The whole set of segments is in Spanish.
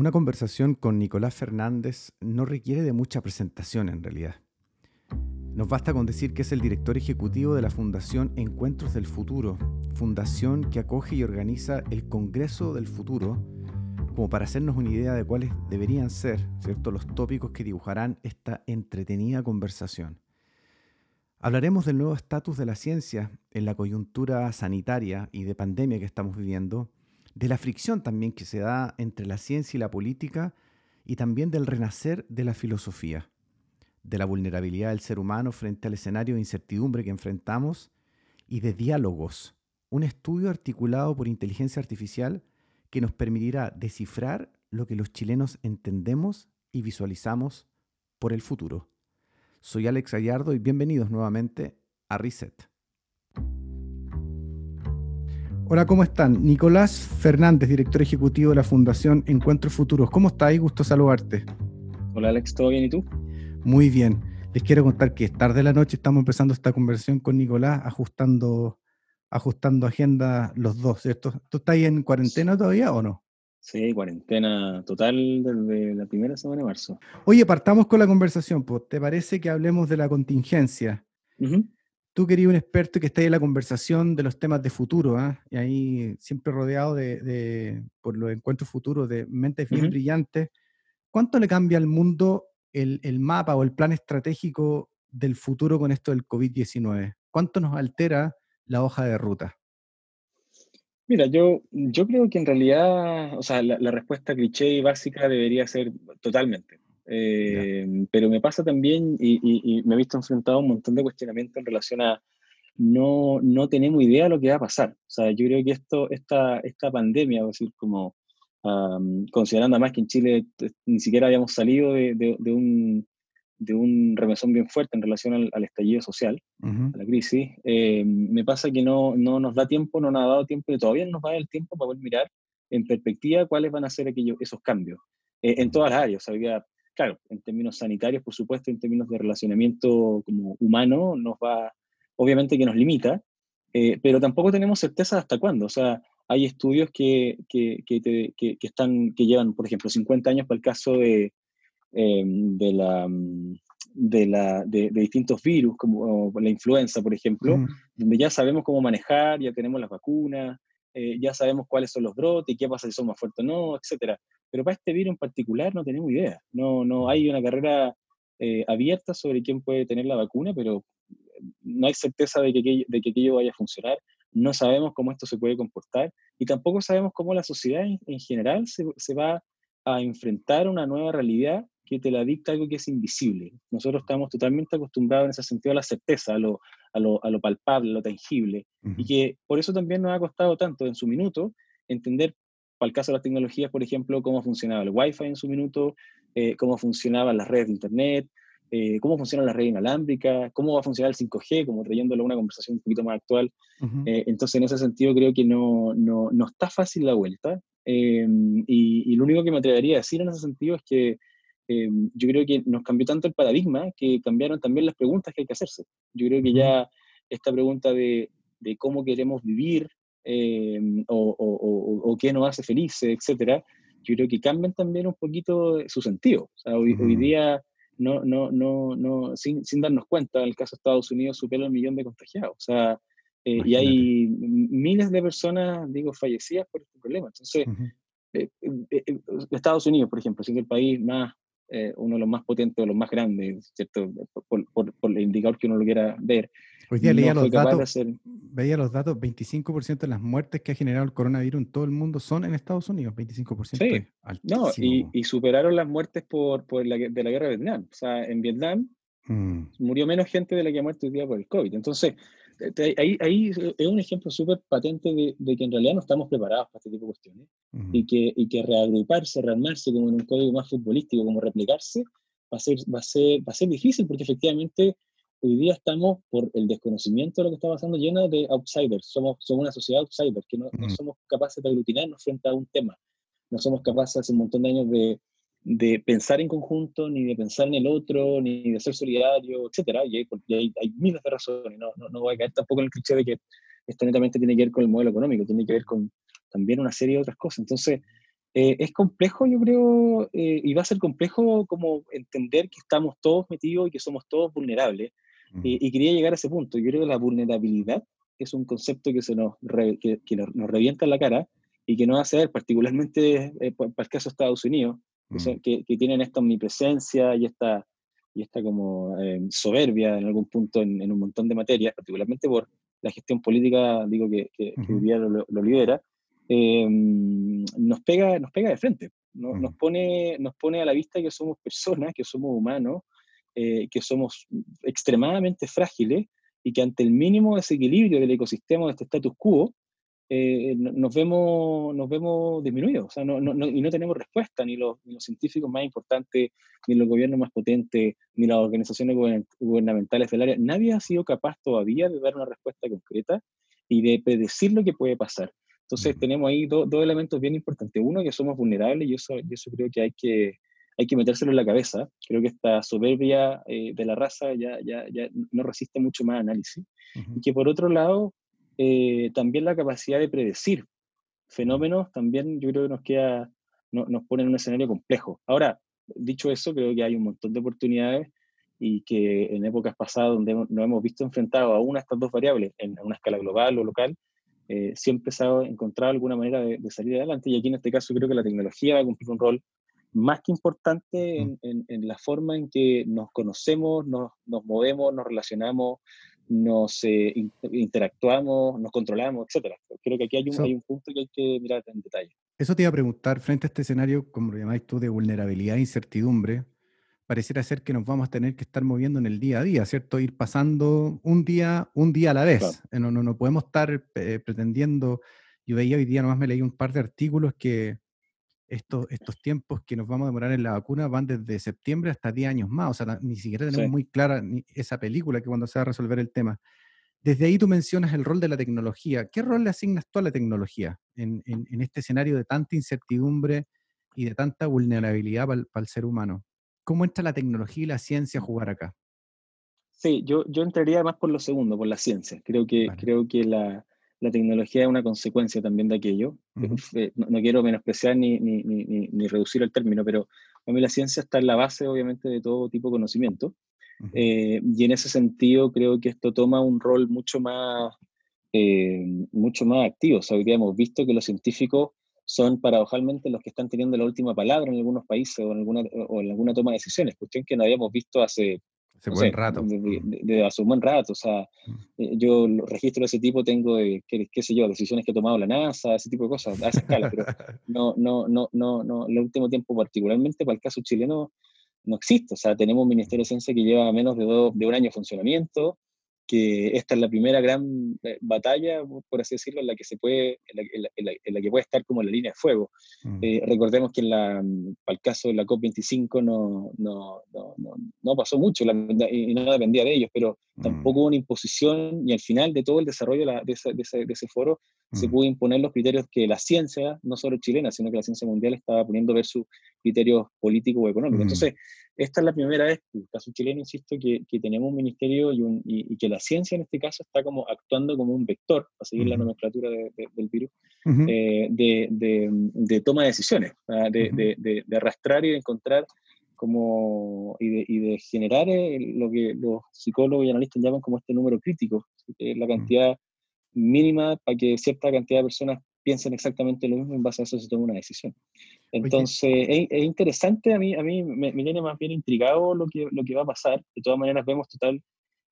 Una conversación con Nicolás Fernández no requiere de mucha presentación en realidad. Nos basta con decir que es el director ejecutivo de la Fundación Encuentros del Futuro, fundación que acoge y organiza el Congreso del Futuro, como para hacernos una idea de cuáles deberían ser ¿cierto? los tópicos que dibujarán esta entretenida conversación. Hablaremos del nuevo estatus de la ciencia en la coyuntura sanitaria y de pandemia que estamos viviendo, de la fricción también que se da entre la ciencia y la política y también del renacer de la filosofía, de la vulnerabilidad del ser humano frente al escenario de incertidumbre que enfrentamos y de diálogos, un estudio articulado por inteligencia artificial que nos permitirá descifrar lo que los chilenos entendemos y visualizamos por el futuro. Soy Alex Gallardo y bienvenidos nuevamente a Reset. Hola, ¿cómo están? Nicolás Fernández, director ejecutivo de la Fundación Encuentros Futuros. ¿Cómo estáis? Gusto saludarte. Hola Alex, ¿todo bien y tú? Muy bien. Les quiero contar que es tarde de la noche, estamos empezando esta conversación con Nicolás, ajustando, ajustando agenda los dos, ¿cierto? ¿Tú estás ahí en cuarentena todavía o no? Sí, cuarentena total desde la primera semana de marzo. Oye, partamos con la conversación, pues. ¿Te parece que hablemos de la contingencia? Tú querías un experto que esté en la conversación de los temas de futuro, ¿ah? y ahí siempre rodeado de, por los encuentros futuros de mentes bien brillantes. ¿Cuánto le cambia al mundo el, el, mapa o el plan estratégico del futuro con esto del COVID-19? ¿Cuánto nos altera la hoja de ruta? Mira, yo, yo creo que en realidad, o sea, la, respuesta cliché y básica debería ser totalmente. Eh, pero me pasa también, y, me he visto enfrentado a un montón de cuestionamientos en relación a no, no tenemos idea de lo que va a pasar. O sea, yo creo que esto, esta, esta pandemia, decir, como considerando además que en Chile ni siquiera habíamos salido de, de, un, de un remesón bien fuerte en relación al, estallido social, a la crisis, eh, me pasa que no, no nos da tiempo, no nos ha dado tiempo y todavía no nos va a dar el tiempo para poder mirar en perspectiva cuáles van a ser aquellos, esos cambios eh, en todas las áreas. O sea, claro, en términos sanitarios, por supuesto, en términos de relacionamiento como humano, nos va, obviamente que nos limita, eh, pero tampoco tenemos certeza hasta cuándo. O sea, hay estudios que, que, que, que, están, que llevan, por ejemplo, 50 años para el caso de, eh, de, la, de, la, de, distintos virus, como la influenza, por ejemplo, donde ya sabemos cómo manejar, ya tenemos las vacunas, eh, ya sabemos cuáles son los brotes qué pasa si son más fuertes o no, etcétera. Pero para este virus en particular no tenemos idea. No, no hay una carrera eh, abierta sobre quién puede tener la vacuna, pero no hay certeza de que, de que aquello vaya a funcionar. No sabemos cómo esto se puede comportar y tampoco sabemos cómo la sociedad en, general se, se, va a enfrentar una nueva realidad que te la dicta algo que es invisible. Nosotros estamos totalmente acostumbrados en ese sentido a la certeza, a lo, a lo, a lo palpable, a lo tangible, y que por eso también nos ha costado tanto en su minuto entender para el caso de las tecnologías, por ejemplo, cómo funcionaba el Wi-Fi en su minuto, eh, cómo funcionaban las redes de Internet, eh, cómo funciona la red inalámbrica, cómo va a funcionar el 5G, como trayéndolo a una conversación un poquito más actual. Eh, entonces, en ese sentido, creo que no, no, no está fácil la vuelta. y, y, lo único que me atrevería a decir en ese sentido es que yo creo que nos cambió tanto el paradigma que cambiaron también las preguntas que hay que hacerse. Yo creo que ya esta pregunta de, de cómo queremos vivir, eh, o, qué nos hace felices, etcétera, yo creo que cambian también un poquito su sentido. O sea, hoy, día, no, no, no, no, sin, sin, darnos cuenta, en el caso de Estados Unidos supera el millón de contagiados. O sea, eh, y hay miles de personas, digo, fallecidas por este problema. Entonces, eh, Estados Unidos, por ejemplo, siendo el país más, uno de los más potentes o los más grandes, ¿cierto? Por, por, por, el indicador que uno lo quiera ver, Hoy día leía, los datos, veía los datos, 25% de las muertes que ha generado el coronavirus en todo el mundo son en Estados Unidos, 25%. Sí, no, y, superaron las muertes por, por la, de la guerra de Vietnam. O sea, en Vietnam mm. murió menos gente de la que ha muerto hoy día por el COVID. Entonces, ahí, ahí es un ejemplo súper patente de, de, que en realidad no estamos preparados para este tipo de cuestiones y, que, y que reagruparse, rearmarse como en un código más futbolístico, como replicarse, va a ser, va a ser, va a ser difícil porque efectivamente hoy día estamos, por el desconocimiento de lo que está pasando, llena de outsiders. Somos, somos una sociedad outsider, que no, no, somos capaces de aglutinarnos frente a un tema. No somos capaces hace un montón de años de, de pensar en conjunto, ni de pensar en el otro, ni de ser solidario, etc. Y hay, hay, miles de razones. No, no, no, voy a caer tampoco en el cliché de que esto netamente tiene que ver con el modelo económico, tiene que ver con también una serie de otras cosas. Entonces, Eh, es complejo, yo creo, eh, y va a ser complejo como entender que estamos todos metidos y que somos todos vulnerables. y quería llegar a ese punto. Yo creo que la vulnerabilidad es un concepto que, se nos, que, nos, revienta en la cara y que nos hace ver, particularmente para el caso de Estados Unidos, que, que, tienen esta omnipresencia y esta, y esta como soberbia en algún punto en, un montón de materias, particularmente por la gestión política, digo, que, que, hoy día lo, lidera, em, nos, pega, nos pega de frente, nos, pone, nos pone a la vista que somos personas, que somos humanos, eh, que somos extremadamente frágiles y que ante el mínimo desequilibrio del ecosistema de este status quo, eh, nos, vemos, nos vemos disminuidos o sea, no, no, y no tenemos respuesta, ni los, ni los, científicos más importantes, ni los gobiernos más potentes, ni las organizaciones gubernamentales del área. Nadie ha sido capaz todavía de dar una respuesta concreta y de predecir lo que puede pasar. Entonces tenemos ahí dos elementos bien importantes. Uno, que somos vulnerables y eso, y eso creo que hay que, hay que metérselo en la cabeza. Creo que esta soberbia eh, de la raza ya, ya, ya, no resiste mucho más análisis. Y que por otro lado, eh, también la capacidad de predecir fenómenos también yo creo que nos queda, no, nos pone en un escenario complejo. Ahora, dicho eso, creo que hay un montón de oportunidades y que en épocas pasadas donde nos hemos visto enfrentados a una de estas dos variables en una escala global o local, eh, siempre se ha encontrado alguna manera de, salir adelante y aquí en este caso creo que la tecnología va a cumplir un rol más que importante mm. en, en, la forma en que nos conocemos, nos, nos movemos, nos relacionamos, nos eh, interactuamos, nos controlamos, etc. Creo que aquí hay un, hay un, punto que hay que mirar en detalle. Eso te iba a preguntar, frente a este escenario, como lo llamáis tú, de vulnerabilidad e incertidumbre, pareciera ser que nos vamos a tener que estar moviendo en el día a día, ¿cierto? Ir pasando un día, un día a la vez. Eh, no, no, no podemos estar eh, pretendiendo, yo veía hoy día, nomás me leí un par de artículos que estos, estos tiempos que nos vamos a demorar en la vacuna van desde septiembre hasta 10 años más. O sea, ni siquiera tenemos muy clara esa película que cuando se va a resolver el tema. Desde ahí tú mencionas el rol de la tecnología. ¿Qué rol le asignas tú a la tecnología en, en, este escenario de tanta incertidumbre y de tanta vulnerabilidad para el, ser humano? ¿Cómo entra la tecnología y la ciencia a jugar acá? Sí, yo, yo entraría más por lo segundo, por la ciencia. Creo que, creo que la, la tecnología es una consecuencia también de aquello. Eh, no, quiero menospreciar ni, ni, ni, ni, reducir el término, pero a mí la ciencia está en la base, obviamente, de todo tipo de conocimiento. Eh, y en ese sentido creo que esto toma un rol mucho más, eh, mucho más activo. O sea, hoy día hemos visto que los científicos son paradojalmente los que están teniendo la última palabra en algunos países o en alguna, o en alguna toma de decisiones, cuestión que no habíamos visto hace Hace buen rato. De, hace un buen rato. O sea, eh, yo registro de ese tipo, tengo, qué, qué, sé yo, decisiones que ha tomado la NASA, ese tipo de cosas, a esa escala, pero no, no, no, no, no, el último tiempo particularmente para el caso chileno no existe. O sea, tenemos un Ministerio de Ciencia que lleva menos de, de un año de funcionamiento, que esta es la primera gran eh, batalla, por así decirlo, en la que se puede, en la, que puede estar como en la línea de fuego. Mm. Eh, recordemos que en la, para el caso de la COP25 no, no, no, no pasó mucho y no dependía de ellos, pero mm. Tampoco hubo una imposición y al final de todo el desarrollo de, ese, de, ese, de ese, foro se mm. pudo imponer los criterios que la ciencia, no solo chilena, sino que la ciencia mundial estaba poniendo versus criterios políticos o económicos. Entonces, esta es la primera vez, en el caso chileno, insisto, que, que tenemos un ministerio y, un, y, que la ciencia en este caso está como actuando como un vector, para seguir la nomenclatura del virus, eh, de, de, toma de decisiones, de, de, arrastrar y de encontrar como, y, de, y de generar eh, lo que los psicólogos y analistas llaman como este número crítico, la cantidad mínima para que cierta cantidad de personas piensen exactamente lo mismo, en base a eso se toma una decisión. Entonces, es, interesante, a mí, a mí me, tiene más bien intrigado lo que, lo que va a pasar. De todas maneras, vemos total,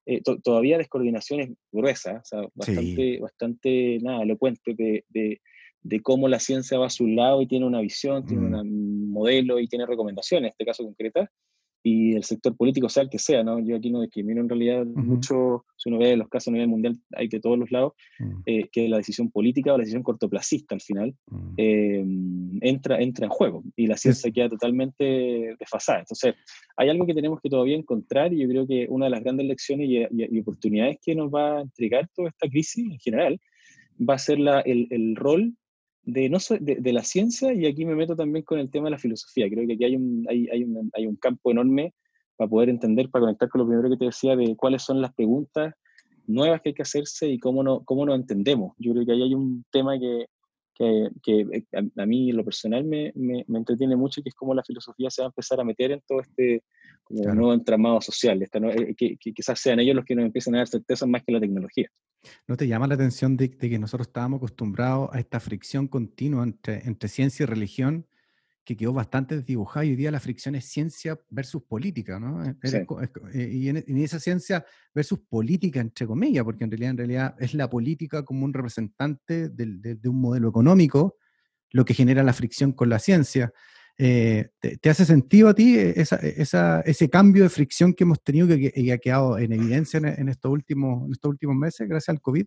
eh, todavía descoordinaciones gruesas, o sea, bastante, bastante nada, elocuente de, de, de, cómo la ciencia va a su lado y tiene una visión, tiene mm. un modelo y tiene recomendaciones, en este caso concretas, y el sector político, sea el que sea, ¿no? Yo aquí no discrimino en realidad mucho, si uno ve los casos a nivel mundial, hay de todos los lados, mm. eh, que la decisión política o la decisión cortoplacista al final mm. eh, entra, entra en juego y la ciencia queda totalmente desfasada. Entonces, hay algo que tenemos que todavía encontrar y yo creo que una de las grandes lecciones y, oportunidades que nos va a entregar toda esta crisis en general va a ser la, el, el rol de, no, de, de, la ciencia y aquí me meto también con el tema de la filosofía. Creo que aquí hay un, hay, hay un, hay un campo enorme para poder entender, para conectar con lo primero que te decía de cuáles son las preguntas nuevas que hay que hacerse y cómo no, cómo no entendemos. Yo creo que ahí hay un tema que, que, que a, mí, lo personal, me, me, entretiene mucho, que es cómo la filosofía se va a empezar a meter en todo este nuevo entramado social, eh, que, quizás sean ellos los que nos empiecen a dar certezas más que la tecnología. ¿No te llama la atención de, de que nosotros estábamos acostumbrados a esta fricción continua entre, entre ciencia y religión? que quedó bastante desdibujada y hoy día la fricción es ciencia versus política, ¿no? Eh, eh, y en, esa ciencia versus política, entre comillas, porque en realidad, en realidad es la política como un representante de, un modelo económico lo que genera la fricción con la ciencia. Eh, ¿te, hace sentido a ti esa, ese cambio de fricción que hemos tenido que, que ha quedado en evidencia en, estos últimos, en estos últimos meses gracias al COVID?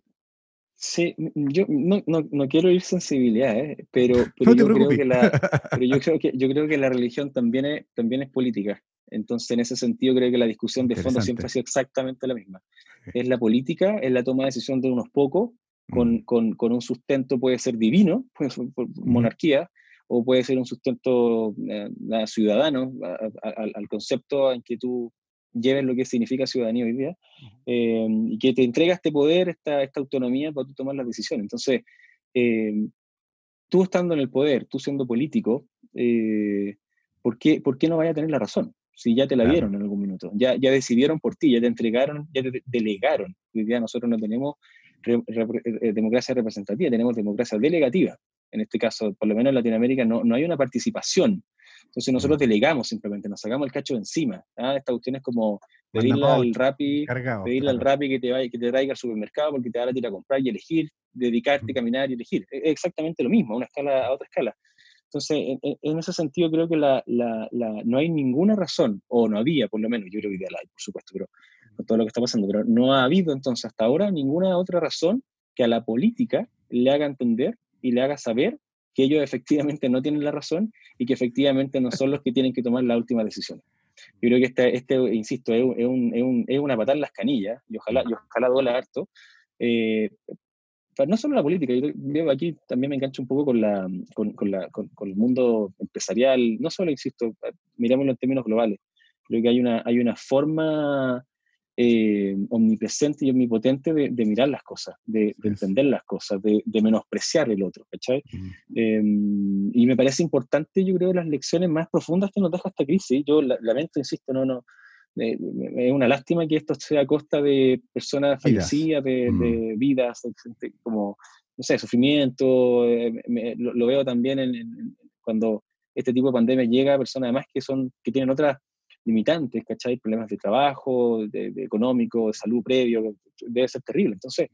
Sí, yo no, no, no quiero ir sensibilidad, ¿eh? pero, pero, yo creo que la, pero yo creo que yo creo que la religión también es, también es política. Entonces, en ese sentido, creo que la discusión de fondo siempre ha sido exactamente la misma. Es la política, es la toma de decisión de unos pocos, con, mm. con, con un sustento puede ser divino, puede ser monarquía, o puede ser un sustento eh, ciudadano, al concepto en que tú lleves lo que significa ciudadanía hoy día, eh, y que te entrega este poder, esta, esta autonomía para tú tomar las decisiones. Entonces, eh, tú estando en el poder, tú siendo político, eh, ¿por, qué, ¿por qué no vaya a tener la razón? Si ya te la dieron en algún minuto, ya, ya decidieron por ti, ya te entregaron, ya te delegaron. Hoy día nosotros no tenemos democracia representativa, tenemos democracia delegativa. En este caso, por lo menos en Latinoamérica, no, no hay una participación entonces nosotros delegamos simplemente, nos sacamos el cacho de encima. ¿ah? Esta cuestión es como pedirle al Rappi, pedirle al Rappi que te, vaya, que te traiga al supermercado porque te va a ir a comprar y elegir, dedicarte, caminar y elegir. Es exactamente lo mismo, a una escala a otra escala. Entonces, en, ese sentido creo que la, la, la, no hay ninguna razón, o no había por lo menos, yo creo que ideal hay, por supuesto, pero con todo lo que está pasando, pero no ha habido entonces hasta ahora ninguna otra razón que a la política le haga entender y le haga saber que ellos efectivamente no tienen la razón y que efectivamente no son los que tienen que tomar la última decisión. Yo creo que este, este insisto, es, un, es, un, es, una patada en las canillas y ojalá, y ojalá duela harto. Eh, no solo la política, yo veo aquí también me engancho un poco con, la, con, con, la, con, el mundo empresarial, no solo, insisto, mirámoslo en términos globales, creo que hay una, hay una forma eh, omnipresente y omnipotente de, mirar las cosas, de, entender las cosas, de, menospreciar el otro, ¿cachai? Em, y me parece importante, yo creo, las lecciones más profundas que nos deja esta crisis. Yo lamento, insisto, no, no, eh, es una lástima que esto sea a costa de personas fallecidas, de, vidas, como, no sé, sufrimiento. Eh, lo, veo también en, cuando este tipo de pandemia llega a personas además que son que tienen otras limitantes, ¿cachai? Problemas de trabajo, de, económico, de salud previo, debe ser terrible. Entonces,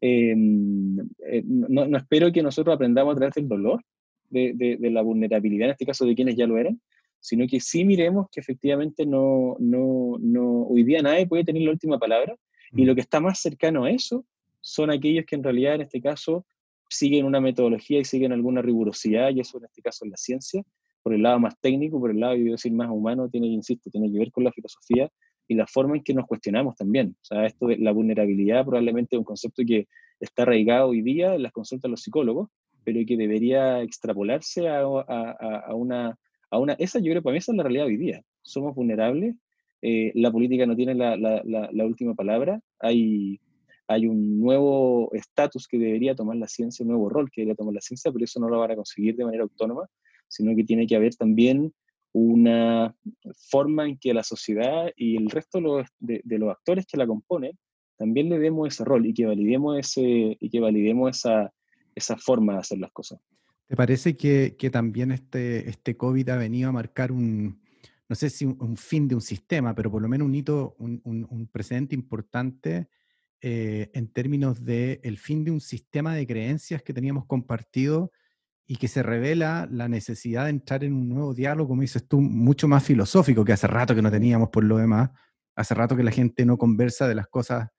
em, eh, no, no, espero que nosotros aprendamos a través del dolor, de, de, la vulnerabilidad, en este caso de quienes ya lo eran, sino que sí miremos que efectivamente no, no, no, hoy día nadie puede tener la última palabra, y lo que está más cercano a eso son aquellos que en realidad en este caso siguen una metodología y siguen alguna rigurosidad, y eso en este caso es la ciencia, por el lado más técnico, por el lado, yo decir, más humano, tiene, insisto, tiene que ver con la filosofía y la forma en que nos cuestionamos también. O sea, esto de la vulnerabilidad probablemente es un concepto que está arraigado hoy día en las consultas de los psicólogos, pero que debería extrapolarse a, a, una, a una... Esa yo creo, para mí esa es la realidad hoy día. Somos vulnerables, eh, la política no tiene la, la, la, última palabra, hay, hay un nuevo estatus que debería tomar la ciencia, un nuevo rol que debería tomar la ciencia, pero eso no lo van a conseguir de manera autónoma, sino que tiene que haber también una forma en que la sociedad y el resto de, los actores que la componen también le demos ese rol y que validemos, ese, y que validemos esa, esa forma de hacer las cosas. ¿Te parece que, que, también este, este COVID ha venido a marcar un, no sé si un, fin de un sistema, pero por lo menos un hito, un, un, precedente importante eh, en términos de el fin de un sistema de creencias que teníamos compartido y que se revela la necesidad de entrar en un nuevo diálogo, como dices tú, mucho más filosófico, que hace rato que no teníamos por lo demás, hace rato que la gente no conversa de las cosas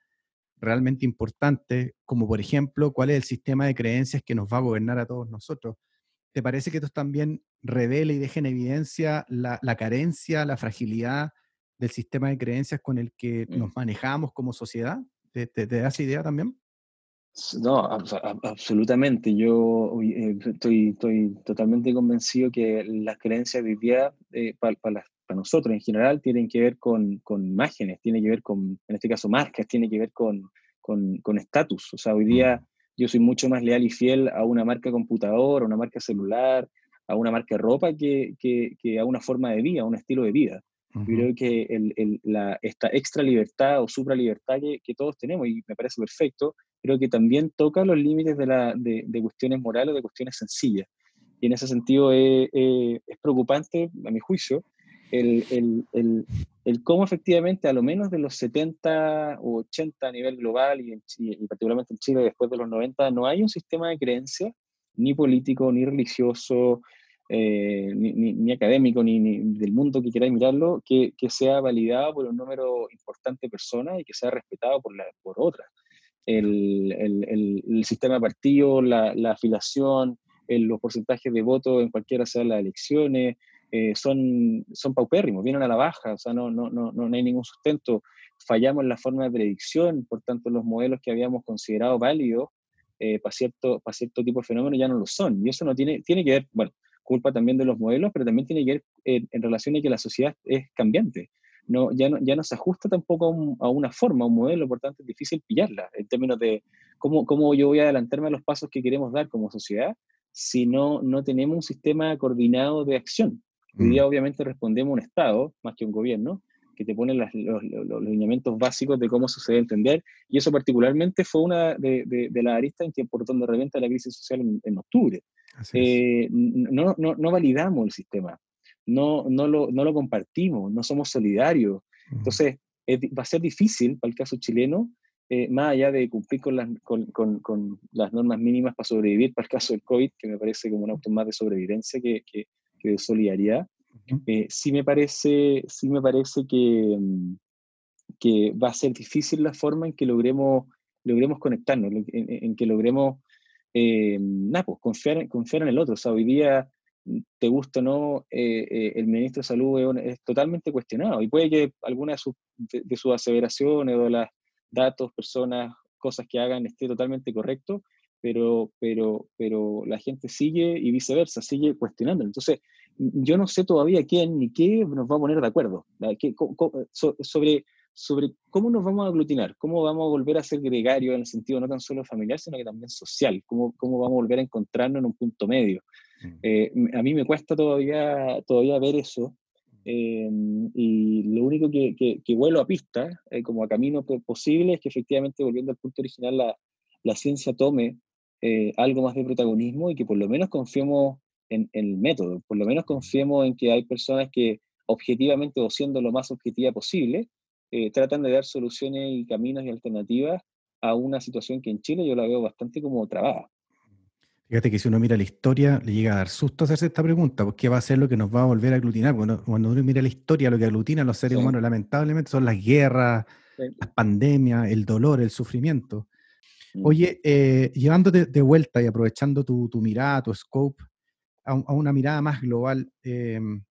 realmente importantes, como por ejemplo, cuál es el sistema de creencias que nos va a gobernar a todos nosotros. ¿Te parece que esto también revela y deja en evidencia la, carencia, la fragilidad del sistema de creencias con el que mm. nos manejamos como sociedad? ¿Te, te, te da esa idea también? No, absolutamente. Yo eh, estoy, estoy totalmente convencido que las creencias día, eh, para, nosotros en general, tienen que ver con, con imágenes, tienen que ver con, en este caso, marcas, tienen que ver con estatus. Con, o sea, hoy día mm. yo soy mucho más leal y fiel a una marca computador, a una marca celular, a una marca de ropa que, que, a una forma de vida, a un estilo de vida. Creo que el, la, esta extra libertad o supra libertad que, que, todos tenemos, y me parece perfecto, creo que también toca los límites de, la, de, de cuestiones morales, de cuestiones sencillas. Y en ese sentido es, es preocupante, a mi juicio, el, el, el, el, cómo efectivamente a lo menos de los 70 o 80 a nivel global y, y, particularmente en Chile después de los 90 no hay un sistema de creencias ni político, ni religioso, eh, ni, ni, académico, ni, ni, del mundo que queráis mirarlo, que, que, sea validado por un número importante de personas y que sea respetado por, la, por otras. El, sistema de partido, la, afiliación, los porcentajes de votos en cualquiera sean las elecciones, eh, son, son paupérrimos, vienen a la baja, o sea, no, no, no, no hay ningún sustento. Fallamos en la forma de predicción, por tanto, los modelos que habíamos considerado válidos eh, para, cierto, para cierto tipo de fenómenos ya no lo son. Y eso no tiene, tiene que ver, bueno, culpa también de los modelos, pero también tiene que ver en relación a que la sociedad es cambiante. No, ya, no, ya no se ajusta tampoco a, una forma, a un modelo, por tanto es difícil pillarla en términos de cómo, cómo yo voy a adelantarme a los pasos que queremos dar como sociedad si no, no tenemos un sistema coordinado de acción. Hoy día mm. obviamente respondemos a un Estado, más que a un gobierno, que te pone los, los, lineamientos básicos de cómo se debe entender, y eso particularmente fue una de, de, las aristas en que por donde revienta la crisis social en, octubre. Eh, no, no, no, validamos el sistema, no, no, lo, no lo compartimos, no somos solidarios. Entonces, va a ser difícil para el caso chileno, eh, más allá de cumplir con las, con, con, con las normas mínimas para sobrevivir, para el caso del COVID, que me parece como un auto más de sobrevivencia que, que, que de solidaridad, eh, sí me parece, sí me parece que, que va a ser difícil la forma en que logremos, logremos conectarnos, en, que logremos eh, pues, confiar, confiar en el otro. O sea, hoy día, te gusta o no, eh, el ministro de Salud es, totalmente cuestionado y puede que alguna de, de, sus aseveraciones o de los datos, personas, cosas que hagan esté totalmente correcto, pero, pero, pero la gente sigue y viceversa, sigue cuestionando. Entonces, yo no sé todavía quién ni qué nos va a poner de acuerdo sobre, sobre cómo nos vamos a aglutinar, cómo vamos a volver a ser gregarios en el sentido no tan solo familiar, sino que también social, cómo, cómo vamos a volver a encontrarnos en un punto medio. Mm. Eh, a mí me cuesta todavía, todavía ver eso. Eh, y lo único que, que, vuelo a pista, eh, como a camino posible, es que efectivamente, volviendo al punto original, la, la ciencia tome eh, algo más de protagonismo y que por lo menos confiemos en, el método, por lo menos confiemos en que hay personas que objetivamente o siendo lo más objetiva posible, eh, tratan de dar soluciones y caminos y alternativas a una situación que en Chile yo la veo bastante como trabada. Fíjate que si uno mira la historia, le llega a dar susto hacerse esta pregunta, porque va a ser lo que nos va a volver a aglutinar. Cuando, cuando uno mira la historia, lo que aglutina a los seres humanos lamentablemente son las guerras, las pandemias, el dolor, el sufrimiento. Mm. Oye, eh, llevándote de vuelta y aprovechando tu, mirada, tu scope, a, una mirada más global, em,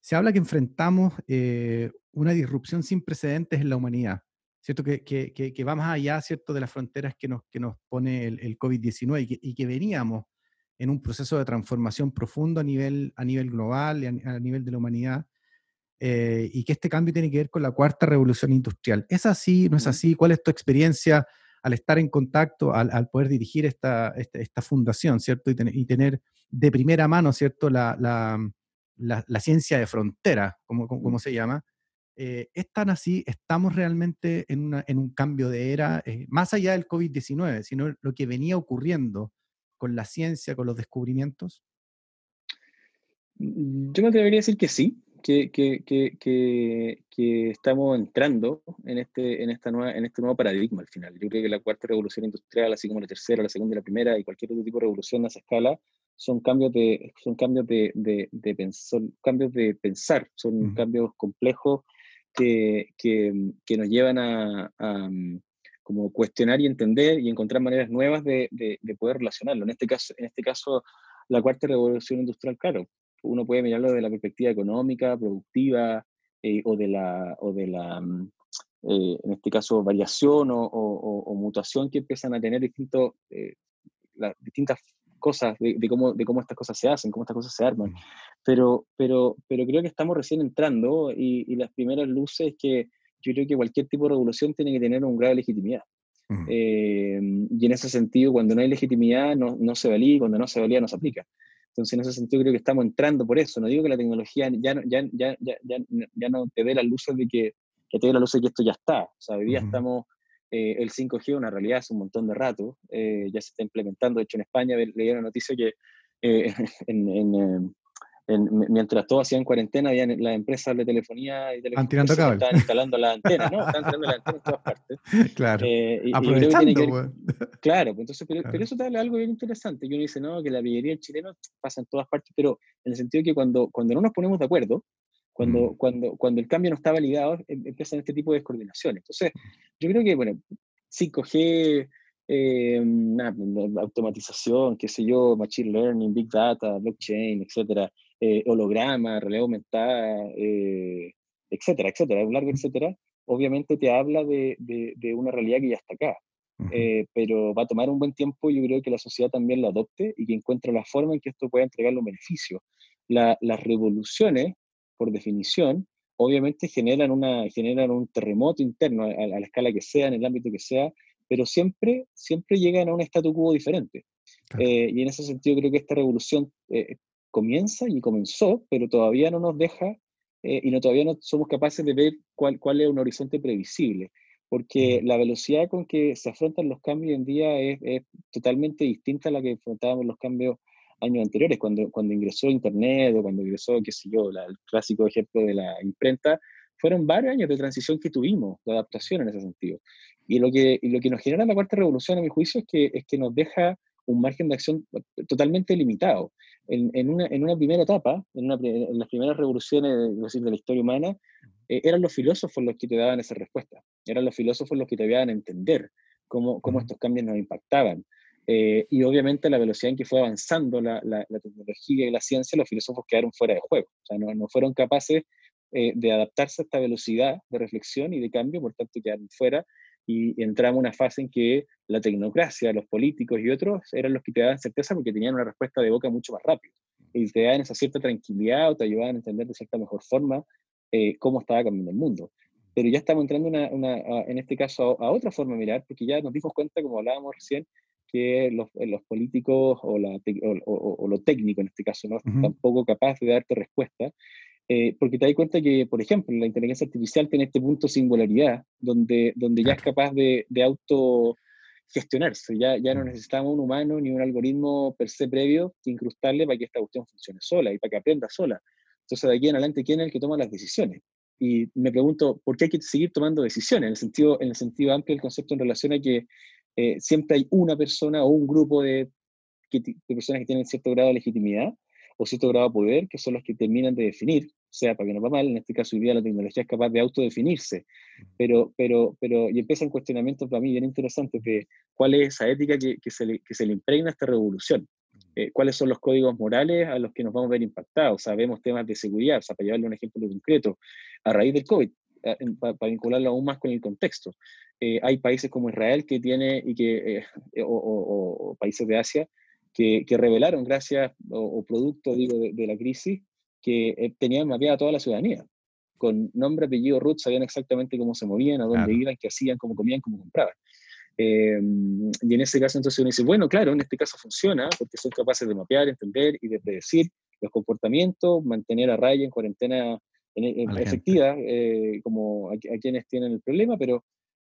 se habla que enfrentamos eh, una disrupción sin precedentes en la humanidad, ¿cierto? Que, que, va más allá, ¿cierto?, de las fronteras que nos, que nos pone el, COVID-19 y, que, veníamos en un proceso de transformación profundo a nivel, a nivel global y a, nivel de la humanidad. Eh, y que este cambio tiene que ver con la cuarta revolución industrial. ¿Es así? ¿No es así? ¿Cuál es tu experiencia al estar en contacto, al, poder dirigir esta, esta, fundación, ¿cierto? Y, tener de primera mano, ¿cierto? La, la, ciencia de frontera, como, como, se llama. Eh, ¿Es tan así? ¿Estamos realmente en, una, en un cambio de era, eh, más allá del COVID-19, sino lo que venía ocurriendo con la ciencia, con los descubrimientos? Yo me atrevería a decir que sí, que, que, que, que, estamos entrando en este, en, esta nueva, en este nuevo paradigma al final. Yo creo que la cuarta revolución industrial, así como la tercera, la segunda y la primera, y cualquier otro tipo de revolución a esa escala, son cambios de, son cambios de, de, de son cambios de pensar, son cambios complejos que, que, que, nos llevan a, a, como cuestionar y entender y encontrar maneras nuevas de, de, poder relacionarlo. En este caso, en este caso, la cuarta revolución industrial, claro, uno puede mirarlo desde la perspectiva económica, productiva, eh, o de la, o de la mm, eh, en este caso, variación o, mutación que empiezan a tener distintos, eh, las distintas cosas de, cómo, de cómo estas cosas se hacen, cómo estas cosas se arman. Pero, pero, pero creo que estamos recién entrando y, las primeras luces que yo creo que cualquier tipo de revolución tiene que tener un grado de legitimidad. y en ese sentido, cuando no hay legitimidad, no, no se valía, y cuando no se valía, no se aplica. Entonces, en ese sentido, creo que estamos entrando por eso. No digo que la tecnología ya, ya, ya, ya, ya, no te dé las luces de que, que te dé la luz de que esto ya está. O sea, hoy día estamos eh, el 5G una realidad hace un montón de rato, eh, ya se está implementando, de hecho en España leí una noticia que eh, mientras todos hacían cuarentena, había las empresas de telefonía y telefonía estaban instalando la antena, ¿no? Estaban instalando la antena en todas partes. Claro, aprovechando, Claro, pues, entonces, pero, eso te habla algo bien interesante, que uno dice, no, que la pillería chilena pasa en todas partes, pero en el sentido que cuando, cuando no nos ponemos de acuerdo, cuando, mm. cuando, cuando el cambio no está validado, em, empiezan este tipo de descoordinaciones. Entonces, yo creo que, bueno, 5G, eh, automatización, qué sé yo, machine learning, big data, blockchain, etcétera, eh, holograma, realidad aumentada, eh, etcétera, etcétera, un largo etcétera, obviamente te habla de, de, una realidad que ya está acá. Eh, pero va a tomar un buen tiempo yo creo que la sociedad también lo adopte y que encuentre la forma en que esto pueda entregarle un beneficio. las revoluciones por definición, obviamente generan, una, generan un terremoto interno a, la escala que sea, en el ámbito que sea, pero siempre, siempre llegan a un statu quo diferente. Eh, y en ese sentido creo que esta revolución eh, comienza y comenzó, pero todavía no nos deja eh, y no, todavía no somos capaces de ver cuál, cuál es un horizonte previsible, porque la velocidad con que se afrontan los cambios hoy en día es, es totalmente distinta a la que afrontábamos los cambios años anteriores, cuando, cuando ingresó Internet o cuando ingresó, qué sé yo, el clásico ejemplo de la imprenta, fueron varios años de transición que tuvimos, de adaptación en ese sentido. Y lo que, y lo que nos genera la cuarta revolución, a mi juicio, es que, es que nos deja un margen de acción totalmente limitado. En, en, una, en una, primera etapa, en, una, en, las primeras revoluciones de la historia humana, eh, eran los filósofos los que te daban esa respuesta, eran los filósofos los que te daban a entender cómo, cómo estos cambios nos impactaban. Eh, y obviamente la velocidad en que fue avanzando la, la, tecnología y la ciencia, los filósofos quedaron fuera de juego. O sea, no, no fueron capaces eh, de adaptarse a esta velocidad de reflexión y de cambio, por tanto quedaron fuera y entramos en una fase en que la tecnocracia, los políticos y otros eran los que te daban certeza porque tenían una respuesta de boca mucho más rápido y te daban esa cierta tranquilidad o te ayudaban a entender de cierta mejor forma eh, cómo estaba cambiando el mundo. Pero ya estamos entrando una, una, en este caso a, a, otra forma de mirar, porque ya nos dimos cuenta, como hablábamos recién, que los, eh, los políticos o, la, o, lo técnico en este caso no están tampoco capaz de darte respuesta, eh, porque te das cuenta que, por ejemplo, la inteligencia artificial tiene este punto singularidad, donde, donde ya es capaz de, de autogestionarse, ya, ya no necesitamos un humano ni un algoritmo per se previo que incrustarle para que esta cuestión funcione sola y para que aprenda sola. Entonces, de aquí en adelante, ¿quién es el que toma las decisiones? Y me pregunto, ¿por qué hay que seguir tomando decisiones? En el sentido, en el sentido amplio del concepto en relación a que eh, siempre hay una persona o un grupo de, personas que tienen cierto grado de legitimidad o cierto grado de poder, que son los que terminan de definir, o sea, para que no va mal, en este caso hoy día la tecnología es capaz de autodefinirse, pero, pero, pero, y empiezan cuestionamientos para mí bien interesantes de cuál es esa ética que, que, se, le, que se le impregna a esta revolución, eh, cuáles son los códigos morales a los que nos vamos a ver impactados, sabemos temas de seguridad, o sea, para llevarle un ejemplo concreto, a raíz del COVID, para, vincularlo aún más con el contexto. Eh, hay países como Israel que tiene, y que, eh, eh, o, países de Asia, que, que revelaron gracias o, producto, digo, de, la crisis, que tenían mapeada toda la ciudadanía. Con nombre, apellido, root, sabían exactamente cómo se movían, a dónde iban, qué hacían, cómo comían, cómo compraban. y en ese caso entonces uno dice, bueno, claro, en este caso funciona porque son capaces de mapear, entender y de predecir los comportamientos, mantener a raya en cuarentena en, efectiva, eh, como a, quienes tienen el problema, pero,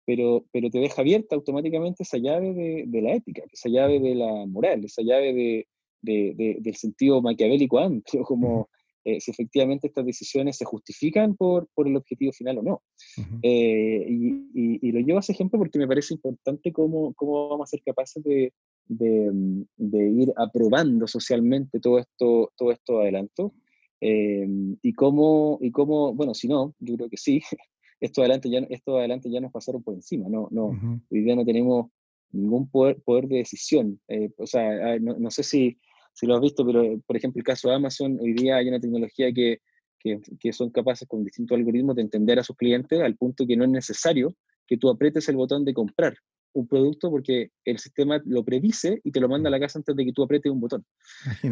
pero, pero te deja abierta automáticamente esa llave de, de la ética, esa llave de la moral, esa llave de, de, del sentido maquiavélico amplio, como eh, si efectivamente estas decisiones se justifican por, por el objetivo final o no. Eh, y, y, lo llevo a ese ejemplo porque me parece importante cómo, cómo vamos a ser capaces de, de, ir aprobando socialmente todo esto, todo esto adelanto Em, y, cómo, y cómo, bueno, si no, yo creo que sí, esto adelante ya, esto adelante ya nos pasaron por encima, no, no, hoy día no tenemos ningún poder, poder de decisión. Eh, o sea, no, no, sé si, si lo has visto, pero por ejemplo el caso de Amazon, hoy día hay una tecnología que, que, que, son capaces con distintos algoritmos de entender a sus clientes al punto que no es necesario que tú apretes el botón de comprar un producto porque el sistema lo predice y te lo manda a la casa antes de que tú apretes un botón.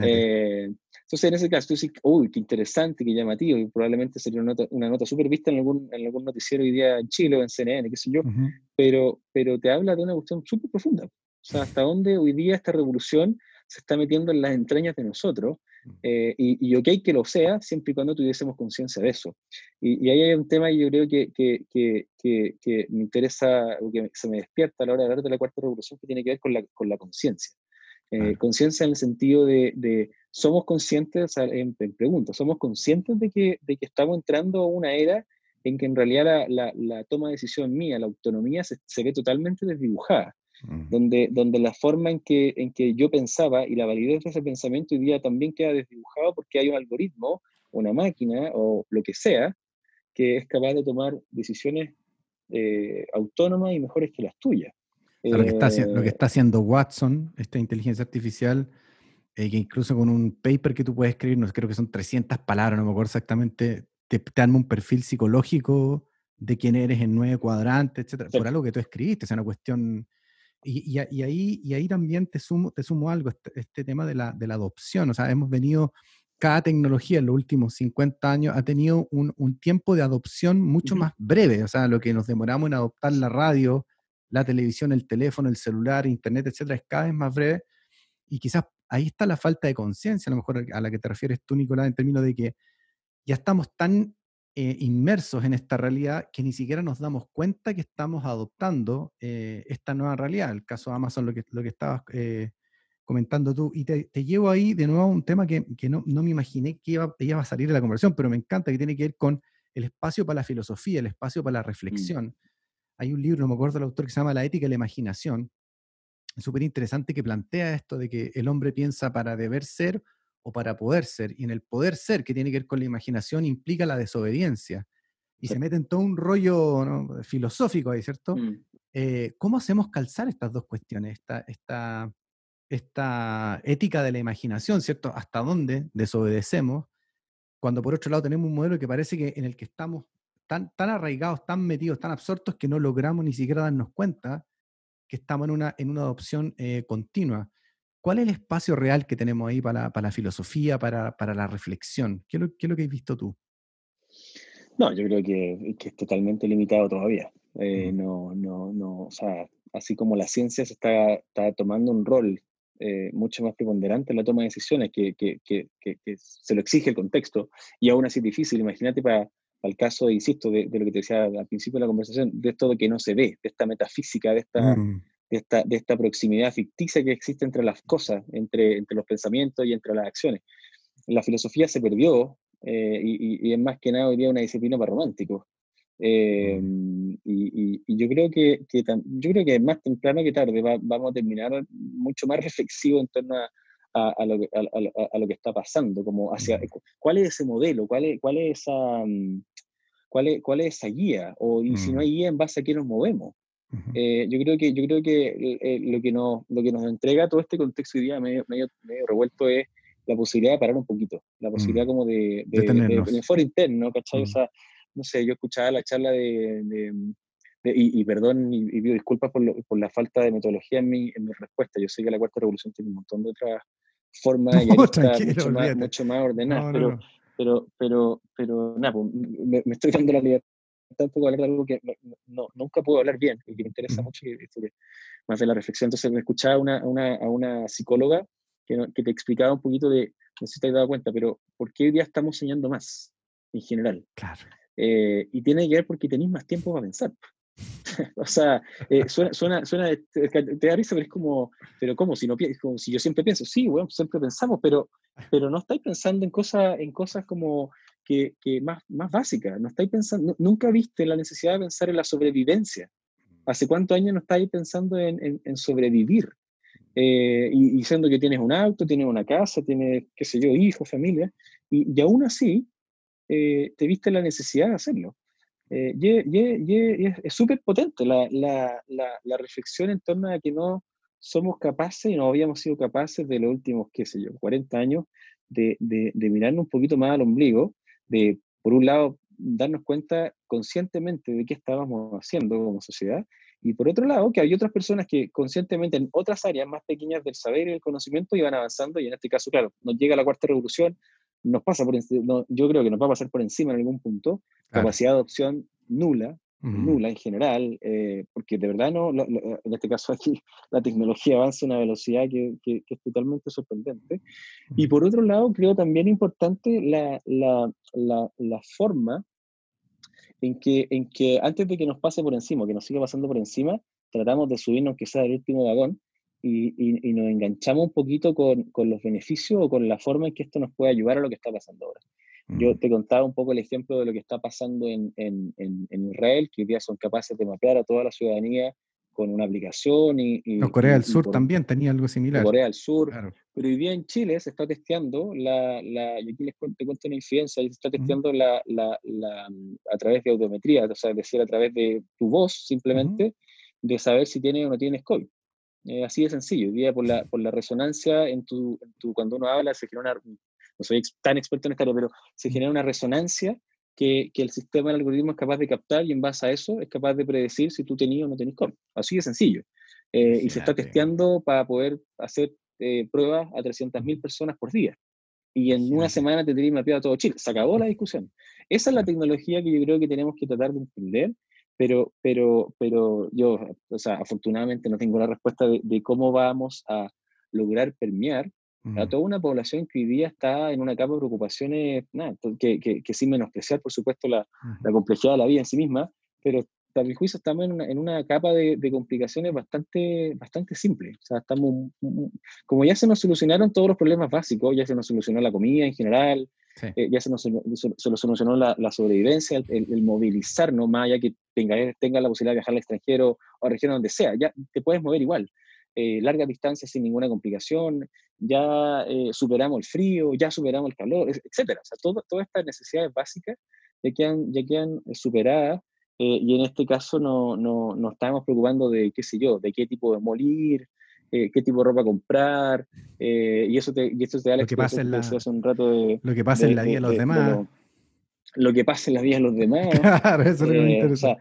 Eh, Entonces, en ese caso, tú dices, uy, qué interesante, qué llamativo, y probablemente sería una nota, una nota súper vista en algún, en algún noticiero hoy día en Chile o en CNN, qué sé yo, pero, pero te habla de una cuestión súper profunda. O sea, hasta dónde hoy día esta revolución se está metiendo en las entrañas de nosotros, mm. eh, y, y, ok que lo sea, siempre y cuando tuviésemos conciencia de eso. Y, y, ahí hay un tema que yo creo que, que, que, que, me interesa, o que se me despierta a la hora de hablar de la cuarta revolución, que tiene que ver con la, con la conciencia. Eh, conciencia en el sentido de, de somos conscientes, en, en pregunta, somos conscientes de que, de que estamos entrando a una era en que en realidad la, la, toma de decisión mía, la autonomía, se, se ve totalmente desdibujada. Mm. Donde, donde la forma en que, en que yo pensaba y la validez de ese pensamiento hoy día también queda desdibujado porque hay un algoritmo, una máquina o lo que sea, que es capaz de tomar decisiones eh, autónomas y mejores que las tuyas. lo, que está, lo, que eh, está, haciendo Watson, esta inteligencia artificial, eh, que incluso con un paper que tú puedes escribir, no creo que son 300 palabras, no me acuerdo exactamente, te, te arma un perfil psicológico de quién eres en nueve cuadrantes, etcétera, por algo que tú escribiste, es una cuestión... Y, y, ahí, y ahí también te sumo, te sumo algo, este, este, tema de la, de la adopción, o sea, hemos venido, cada tecnología en los últimos 50 años ha tenido un, un tiempo de adopción mucho más breve, o sea, lo que nos demoramos en adoptar la radio, la televisión, el teléfono, el celular, internet, etcétera, es cada vez más breve, y quizás ahí está la falta de conciencia, a lo mejor a la que te refieres tú, Nicolás, en términos de que ya estamos tan eh, inmersos en esta realidad que ni siquiera nos damos cuenta que estamos adoptando eh, esta nueva realidad. El caso de Amazon, lo que, lo que estabas eh, comentando tú. Y te, llevo ahí de nuevo a un tema que, que no, no, me imaginé que iba, iba, a salir de la conversación, pero me encanta, que tiene que ver con el espacio para la filosofía, el espacio para la mm. reflexión. Hay un libro, no me acuerdo del autor, que se llama La ética y la imaginación, súper interesante que plantea esto de que el hombre piensa para deber ser o para poder ser. Y en el poder ser, que tiene que ver con la imaginación, implica la desobediencia. Y se mete en todo un rollo filosófico ahí, ¿cierto? Mm. Eh, ¿Cómo hacemos calzar estas dos cuestiones? Esta, esta, esta ética de la imaginación, ¿cierto? ¿Hasta dónde desobedecemos? Cuando por otro lado tenemos un modelo que parece que en el que estamos tan, tan arraigados, tan metidos, tan absortos que no logramos ni siquiera darnos cuenta que estamos en una, en una adopción eh, continua. ¿Cuál es el espacio real que tenemos ahí para, para la filosofía, para, para la reflexión? ¿Qué es, lo, ¿Qué es, lo, que has visto tú? No, yo creo que, que es totalmente limitado todavía. Eh, no, no, no, o sea, así como la ciencia se está, está tomando un rol eh, mucho más preponderante en la toma de decisiones, que, que, que, se lo exige el contexto, y aún así es difícil. Imagínate para, el caso, insisto, de, de, lo que te decía al principio de la conversación, de esto de que no se ve, de esta metafísica, de esta, mm de esta, de esta proximidad ficticia que existe entre las cosas, entre, entre los pensamientos y entre las acciones. La filosofía se perdió eh, y, y, es más que nada hoy día una disciplina para románticos. Eh, mm. y, y, yo creo que, que, yo creo que más temprano que tarde vamos a terminar mucho más reflexivo en torno a, a, lo, que, a, lo, que está pasando, como hacia mm. cuál es ese modelo, cuál es, cuál es esa mm, cuál es, cuál es esa guía, o y si no hay guía, en base a qué nos movemos. Eh, yo creo que, yo creo que eh, lo, que nos, lo que nos entrega todo este contexto hoy día medio, medio, revuelto es la posibilidad de parar un poquito, la posibilidad mm. como de, de, de, foro interno, ¿cachai? O mm. sea, no sé, yo escuchaba la charla de, y, y, perdón y, pido disculpas por, por, la falta de metodología en mi, en mi respuesta. Yo sé que la cuarta revolución tiene un montón de otras formas y mucho, más, mucho más ordenadas, pero, pero, pero, pero, nada, pues, me, me, estoy dando la libertad tampoco hablar de algo que no, nunca puedo hablar bien y que me interesa mucho, que, más de la reflexión. Entonces me escuchaba una, una, a una psicóloga que, que, te explicaba un poquito de, no sé si te has dado cuenta, pero ¿por qué hoy día estamos soñando más en general? Claro. Eh, y tiene que ver porque tenéis más tiempo para pensar. o sea, eh, suena, suena, suena, te, da risa, pero es como, pero ¿cómo? Si, no, como si yo siempre pienso, sí, bueno, siempre pensamos, pero, pero no estáis pensando en cosas, en cosas como que, que más, más básica. No estáis pensando, nunca viste la necesidad de pensar en la sobrevivencia. ¿Hace cuántos años no estáis pensando en, en, sobrevivir? Eh, y, diciendo que tienes un auto, tienes una casa, tienes, qué sé yo, hijos, familia, y, y aún así eh, te viste la necesidad de hacerlo. Eh, y, y, es súper potente la, la, la, reflexión en torno a que no somos capaces y no habíamos sido capaces de los últimos, qué sé yo, 40 años de, de, de mirarnos un poquito más al ombligo de, por un lado, darnos cuenta conscientemente de qué estábamos haciendo como sociedad Y por otro lado, que hay otras personas que conscientemente en otras áreas más pequeñas del saber y del conocimiento iban avanzando y en este caso, claro, nos llega la cuarta revolución, nos pasa por no, yo creo que nos va a pasar por encima en algún punto, capacidad de adopción nula, nula en general, eh, porque de verdad no, en este caso aquí la tecnología avanza a una velocidad que, que, es totalmente sorprendente. Y por otro lado, creo también importante la, la, la, forma en que, en que antes de que nos pase por encima, que nos siga pasando por encima, tratamos de subirnos que sea el último vagón y, y, nos enganchamos un poquito con, con, los beneficios o con la forma en que esto nos puede ayudar a lo que está pasando ahora. Yo te contaba un poco el ejemplo de lo que está pasando en, en, en, Israel, que hoy día son capaces de mapear a toda la ciudadanía con una aplicación y... y Corea del Sur también tenía algo similar. Corea del Sur. Pero hoy día en Chile se está testeando, la, la, y aquí les cuento, te cuento una incidencia, se está testeando la, la, la, a través de audiometría, o sea, es decir, a través de tu voz simplemente, de saber si tienes o no tienes COVID. Eh, así de sencillo. Hoy día por la, por la resonancia en tu, tu, cuando uno habla se genera una, no soy tan experto en esta área, pero se genera una resonancia que, que, el sistema del algoritmo es capaz de captar y en base a eso es capaz de predecir si tú tenías o no tenías COVID. Así de sencillo. Eh, y se está testeando para poder hacer eh, pruebas a 300.000 personas por día. Y en una semana te tenéis mapeado todo Chile. Se acabó la discusión. Esa es la tecnología que yo creo que tenemos que tratar de entender, pero, pero, pero yo, o sea, afortunadamente no tengo la respuesta de, de cómo vamos a lograr permear a toda una población que hoy día está en una capa de preocupaciones, nada, que, que, que, sin menospreciar, por supuesto, la, la, complejidad de la vida en sí misma, pero a mi juicio estamos en una, en una capa de, de, complicaciones bastante, bastante simple. O sea, estamos, como ya se nos solucionaron todos los problemas básicos, ya se nos solucionó la comida en general, eh, ya se nos, se nos solucionó la, la sobrevivencia, el, el, movilizarnos, más allá que tenga, tenga la posibilidad de viajar al extranjero o a región donde sea, ya te puedes mover igual. Eh, larga distancia sin ninguna complicación, ya eh, superamos el frío, ya superamos el calor, etc. O sea, todo, todas estas necesidades básicas ya quedan, ya quedan eh, superadas y en este caso no, no, no, estamos preocupando de, qué sé yo, de qué tipo de molir, qué tipo de ropa comprar, y, eso te, y eso te da la lo que pasa en la, un rato de, Lo que pasa en la vida de los demás lo que pasa en la vida de los demás. Claro, eso es lo que me eh, interesa.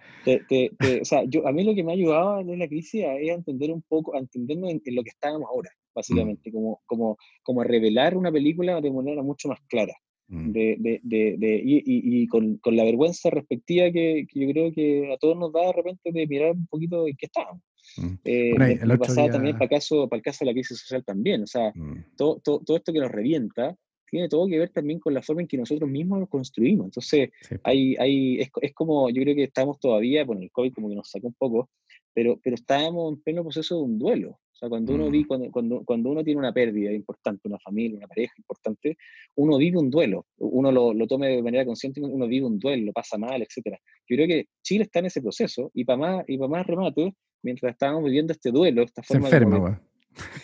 O sea, yo, a mí lo que me ha ayudado en la crisis es entender un poco, a entendernos en, lo que estábamos ahora, básicamente, mm. como, como, como a revelar una película de manera mucho más clara. Mm. De, de, de, y, y, y con, con, la vergüenza respectiva que, que, yo creo que a todos nos da de repente de mirar un poquito en qué estábamos. Mm. Eh, bueno, pasaba también para el, caso, para el caso de la crisis social también, o sea, todo, todo, todo, esto que nos revienta, tiene todo que ver también con la forma en que nosotros mismos lo construimos. Entonces, hay, hay, es, es, como, yo creo que estamos todavía, bueno, el COVID como que nos sacó un poco, pero, pero estábamos en pleno proceso de un duelo. O sea, cuando uno, vi, mm. cuando, cuando, cuando, uno tiene una pérdida importante, una familia, una pareja importante, uno vive un duelo, uno lo, lo tome de manera consciente, uno vive un duelo, lo pasa mal, etc. Yo creo que Chile está en ese proceso y para más, y para más remate, mientras estábamos viviendo este duelo, esta forma se enferma,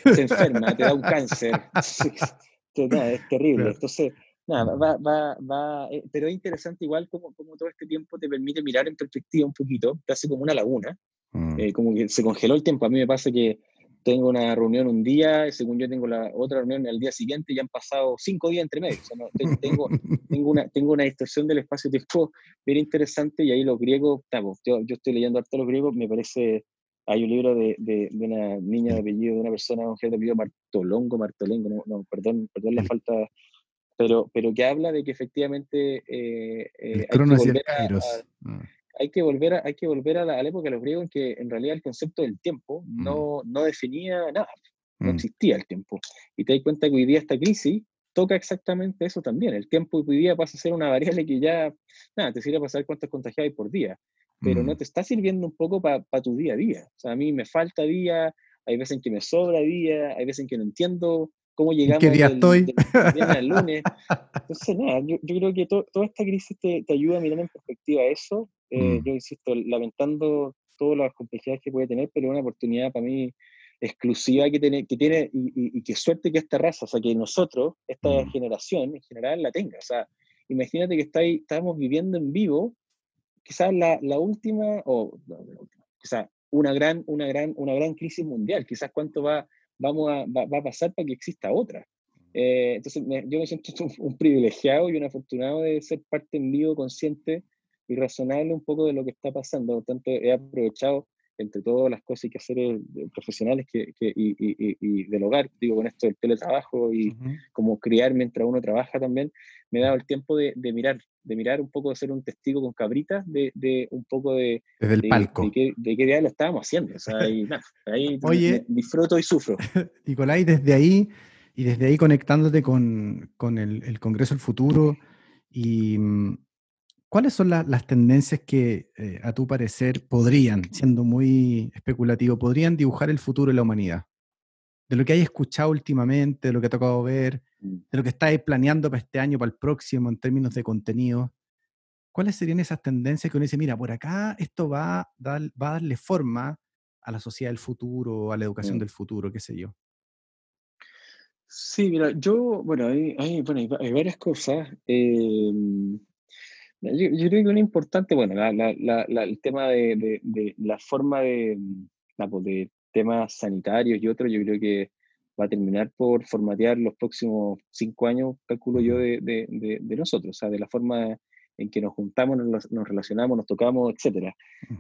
de... Se enferma, te da un cáncer. es terrible. Entonces, nada, va, va, va, eh, pero es interesante igual como, como todo este tiempo te permite mirar en perspectiva un poquito, te hace como una laguna, mm. eh, como que se congeló el tiempo. A mí me pasa que tengo una reunión un día, según yo tengo la otra reunión al día siguiente, y han pasado cinco días entre medio. O sea, no, tengo, tengo, una, tengo una distorsión del espacio-tiempo bien interesante y ahí los griegos, yo, yo estoy leyendo harto los griegos, me parece hay un libro de, de, de, una niña de apellido, de una persona, un de apellido Martolongo, Martolengo, no, no, perdón, perdón la falta, pero, pero que habla de que efectivamente eh, eh, hay, que volver a, mm. Hay, que volver a, hay que volver a la, época de los griegos en que en realidad el concepto del tiempo mm. no, no definía nada, no mm. existía el tiempo. Y te das cuenta que hoy día esta crisis toca exactamente eso también. El tiempo hoy día pasa a ser una variable que ya, nada, te sirve para saber cuántos contagiados hay por día pero no mm. te está sirviendo un poco para tu día a día. O sea, a mí me falta día, hay veces en que me sobra día, hay veces en que no entiendo cómo llegamos ¿Qué día estoy? al lunes. Entonces, nada, yo, yo creo que toda esta crisis te, te, ayuda a mirar en perspectiva eso. Eh, mm. Yo insisto, lamentando todas las complejidades que puede tener, pero es una oportunidad para mí exclusiva que tiene, que tiene y, y, qué suerte que esta raza, o sea, que nosotros, esta mm. generación en general, la tenga. O sea, imagínate que está ahí, estamos viviendo en vivo quizás la, la última, o quizás una gran, una, gran, una gran crisis mundial, quizás cuánto va, vamos a, va, a pasar para que exista otra. Eh, entonces yo me siento un, privilegiado y un afortunado de ser parte en vivo, consciente y razonable un poco de lo que está pasando. Por tanto, he aprovechado entre todas las cosas y que hacer profesionales que, y, del hogar, digo, con esto del teletrabajo y como criar mientras uno trabaja también, me he dado el tiempo de, mirar, de mirar un poco, de ser un testigo con cabritas, de, un poco de... Desde el palco. De, qué día lo estábamos haciendo. O sea, ahí, ahí disfruto y sufro. Nicolai, desde ahí, y desde ahí conectándote con, el, el Congreso del Futuro y mm, ¿Cuáles son las tendencias que, eh, a tu parecer, podrían, siendo muy especulativo, podrían dibujar el futuro de la humanidad? De lo que hay escuchado últimamente, de lo que ha tocado ver, mm. de lo que estáis planeando para este año, para el próximo, en términos de contenido. ¿Cuáles serían esas tendencias que uno dice, mira, por acá esto va a, va a darle forma a la sociedad del futuro, a la educación mm. del futuro, qué sé yo? Sí, mira, yo, bueno, hay, hay, bueno, hay varias cosas. Eh, yo, creo que una importante, bueno, el tema de, la forma de, pues, de temas sanitarios y otros, yo creo que va a terminar por formatear los próximos cinco años, calculo yo, de, nosotros, o sea, de la forma en que nos juntamos, nos, relacionamos, nos tocamos, etc.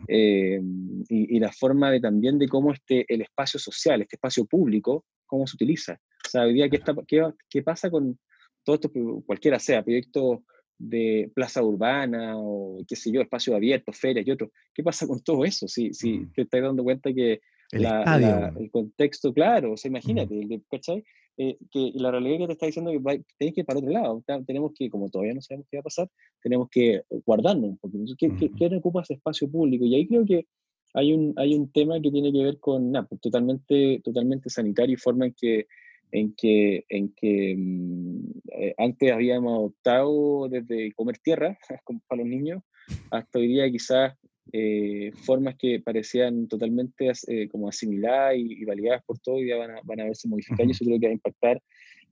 Eh, y, la forma de también de cómo este, el espacio social, este espacio público, cómo se utiliza. O sea, hoy día, ¿qué, está, qué, qué pasa con todo esto, cualquiera sea, proyectos de plaza urbana o qué sé yo, espacio abierto, ferias y otros. ¿Qué pasa con todo eso? Si, si mm. te estás dando cuenta que el, el, contexto, claro, o sea, imagínate, eh, que la realidad que te está diciendo que tienes que ir para otro lado, tenemos que, como todavía no sabemos qué va a pasar, tenemos que guardarnos un poquito. ¿Qué, qué, ocupa ese espacio público? Y ahí creo que hay un, hay un tema que tiene que ver con, nada, pues, totalmente, totalmente sanitario y forma en que en que, en que mm, eh, antes habíamos adoptado desde comer tierra para los niños hasta hoy día quizás eh, formas que parecían totalmente eh, como asimiladas y, validadas por todo y ya van a, van a verse modificadas y eso creo que va a impactar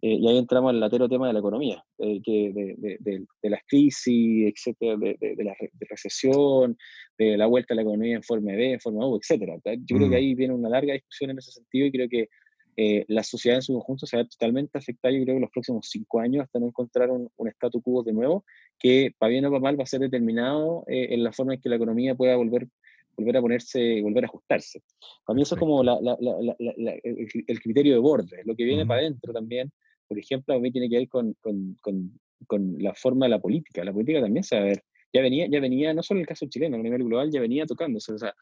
y ahí entramos al latero tema de la economía, que de, de, de, las crisis, etcétera, de, la recesión, de la vuelta a la economía en forma B, en forma U, etcétera. Yo creo que ahí viene una larga discusión en ese sentido y creo que eh, la sociedad en su conjunto se va a totalmente afectada, yo creo que en los próximos cinco años, hasta no encontrar un, un statu quo de nuevo, que para bien o para mal va a ser determinado eh, en la forma en que la economía pueda volver, volver a ponerse, volver a ajustarse. Para mí eso es como la, la, el, criterio de borde, lo que viene para adentro también, por ejemplo, a mí tiene que ver con, con, con, con, la forma de la política. La política también se va a ver ya venía, ya venía, no solo el caso chileno, a nivel global ya venía tocándose. O sea,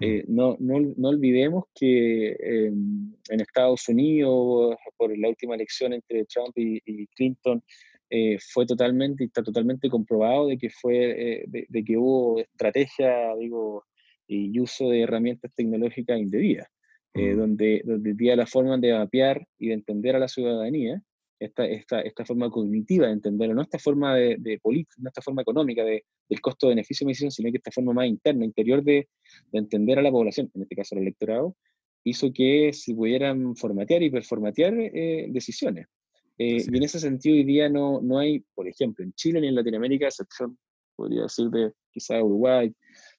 eh, no, no, no, olvidemos que eh, en Estados Unidos, por la última elección entre Trump y, Clinton, eh, fue totalmente, está totalmente comprobado de que, fue, de, que hubo estrategia, digo, y uso de herramientas tecnológicas indebidas, donde, donde día la forma de mapear y de entender a la ciudadanía esta, esta, esta forma cognitiva de entenderlo, no esta forma de, de política, no esta forma económica de, del costo-beneficio de decisión, sino que esta forma más interna, interior de, de, entender a la población, en este caso al electorado, hizo que se pudieran formatear y performatear eh, decisiones. Eh, y en ese sentido hoy día no, no hay, por ejemplo, en Chile ni en Latinoamérica, excepción, podría decir, de quizá Uruguay,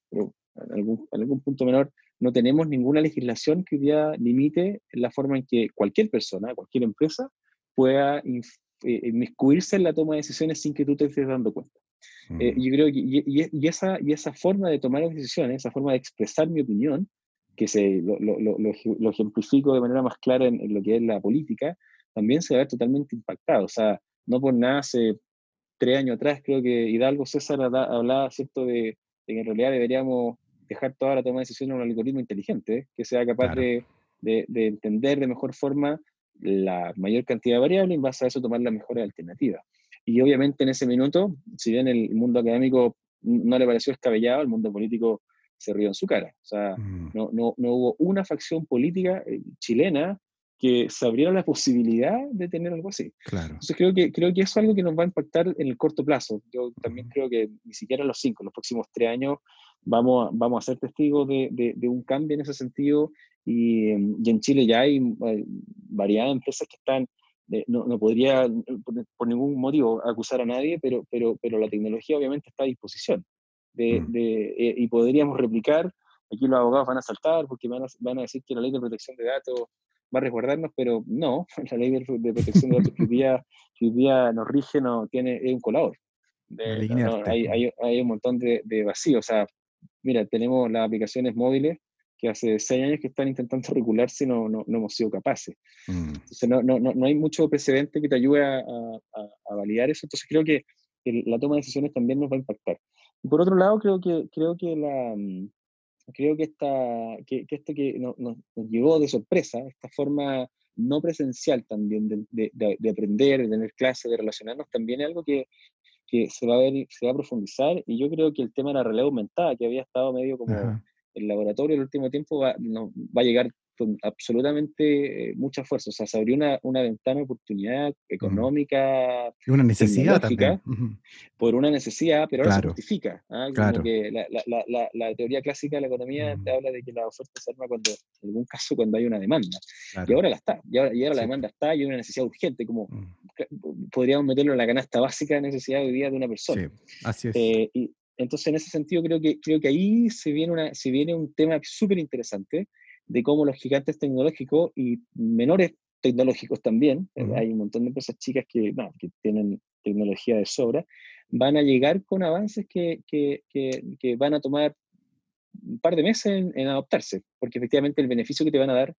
pero en algún, en algún punto menor, no tenemos ninguna legislación que hoy día limite la forma en que cualquier persona, cualquier empresa, pueda eh, inmiscuirse en la toma de decisiones sin que tú te estés dando cuenta. Eh, yo creo que y, esa, y esa forma de tomar decisiones, esa forma de expresar mi opinión, que se, lo, lo, lo, ejemplifico de manera más clara en, lo que es la política, también se va a ver totalmente impactado. O sea, no por nada hace tres años atrás creo que Hidalgo César hablaba, ¿cierto?, de, que en realidad deberíamos dejar toda la toma de decisiones en un algoritmo inteligente, que sea capaz de, de, de, entender de mejor forma la mayor cantidad de variables y en base a eso tomar la mejor alternativa. Y obviamente en ese minuto, si bien el mundo académico no le pareció escabellado, el mundo político se rió en su cara. O sea, mm. no, no, no, hubo una facción política eh, chilena que se abriera la posibilidad de tener algo así. Claro. Entonces creo que, creo que eso es algo que nos va a impactar en el corto plazo. Yo también creo que ni siquiera los cinco, los próximos tres años, vamos, vamos a ser testigos de, de, de, un cambio en ese sentido y, y en Chile ya hay eh, varias empresas que están, eh, no, no, podría por, ningún motivo acusar a nadie, pero, pero, pero la tecnología obviamente está a disposición de, mm. eh, y podríamos replicar. Aquí los abogados van a saltar porque van a, van a decir que la ley de protección de datos va a resguardarnos, pero no, la ley de, protección de datos que hoy día, que hoy día nos rige no tiene, es un colador. hay, hay, hay, un montón de, de vacíos. O sea, mira, tenemos las aplicaciones móviles que hace seis años que están intentando regularse y no, no, no hemos sido capaces. Mm. Entonces, no, no, no, hay mucho precedente que te ayude a, a, validar eso. Entonces, creo que, la toma de decisiones también nos va a impactar. Y por otro lado, creo que, creo que, la, mm, creo que, esta, que, que esto que nos, nos, llegó de sorpresa, esta forma no presencial también de, de, de, aprender, de tener clases, de relacionarnos, también es algo que, que se va a ver, se va a profundizar. Y yo creo que el tema de la realidad aumentada, que había estado medio como el laboratorio el último tiempo va, va a llegar con absolutamente eh, mucha fuerza. O sea, se abrió una, una ventana de oportunidad económica. Y una necesidad también. Por una necesidad, pero ahora se justifica. ¿ah? Como que la, la, la, la, teoría clásica de la economía te habla de que la oferta se arma cuando, en algún caso, cuando hay una demanda. Y ahora la está. Y ahora, y ahora la demanda está y hay una necesidad urgente, como podríamos meterlo en la canasta básica de necesidad hoy día de una persona. Sí, así es. Eh, y, entonces, en ese sentido, creo que, creo que ahí se viene, una, se viene un tema súper interesante de cómo los gigantes tecnológicos y menores tecnológicos también, eh, hay un montón de empresas chicas que, no, que tienen tecnología de sobra, van a llegar con avances que, que, que, van a tomar un par de meses en, adoptarse, porque efectivamente el beneficio que te van a dar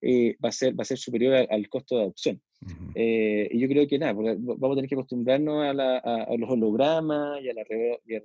eh, va, a ser, va a ser superior al, costo de adopción. Eh, y yo creo que nada, vamos a tener que acostumbrarnos a, la, a, los hologramas y a, la, y a,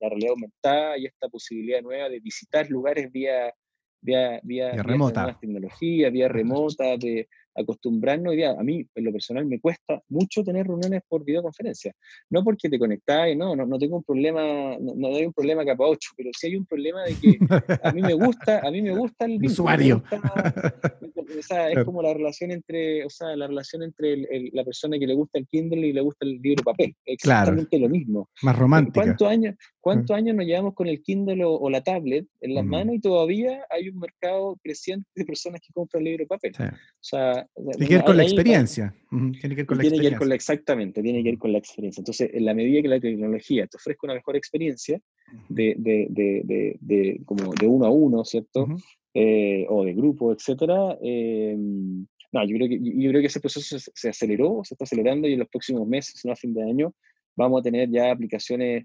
la, realidad aumentada y esta posibilidad nueva de visitar lugares vía, vía, vía, vía remota. tecnologías, vía remota, de, acostumbrarnos. A mí, en lo personal, me cuesta mucho tener reuniones por videoconferencia. No porque te conectáis, no, no, no tengo un problema, no, hay un problema capa 8, pero sí hay un problema de que a mí me gusta, a mí me gusta el, usuario. o sea, es como la relación entre, o sea, la relación entre la persona que le gusta el Kindle y le gusta el libro papel. Exactamente lo mismo. Más romántico. ¿Cuántos años, cuántos años nos llevamos con el Kindle o, la tablet en las manos y todavía hay un mercado creciente de personas que compran el libro papel? O sea, tiene que ver con la experiencia. Tiene que ver con la experiencia. exactamente, tiene que ver con la experiencia. Entonces, en la medida que la tecnología te ofrezca una mejor experiencia, de, de, de, de como de uno a uno, ¿cierto? Eh, o de grupo, etcétera. Eh, no, yo creo, que, yo creo que ese proceso se, aceleró, se está acelerando y en los próximos meses, no a fin de año, vamos a tener ya aplicaciones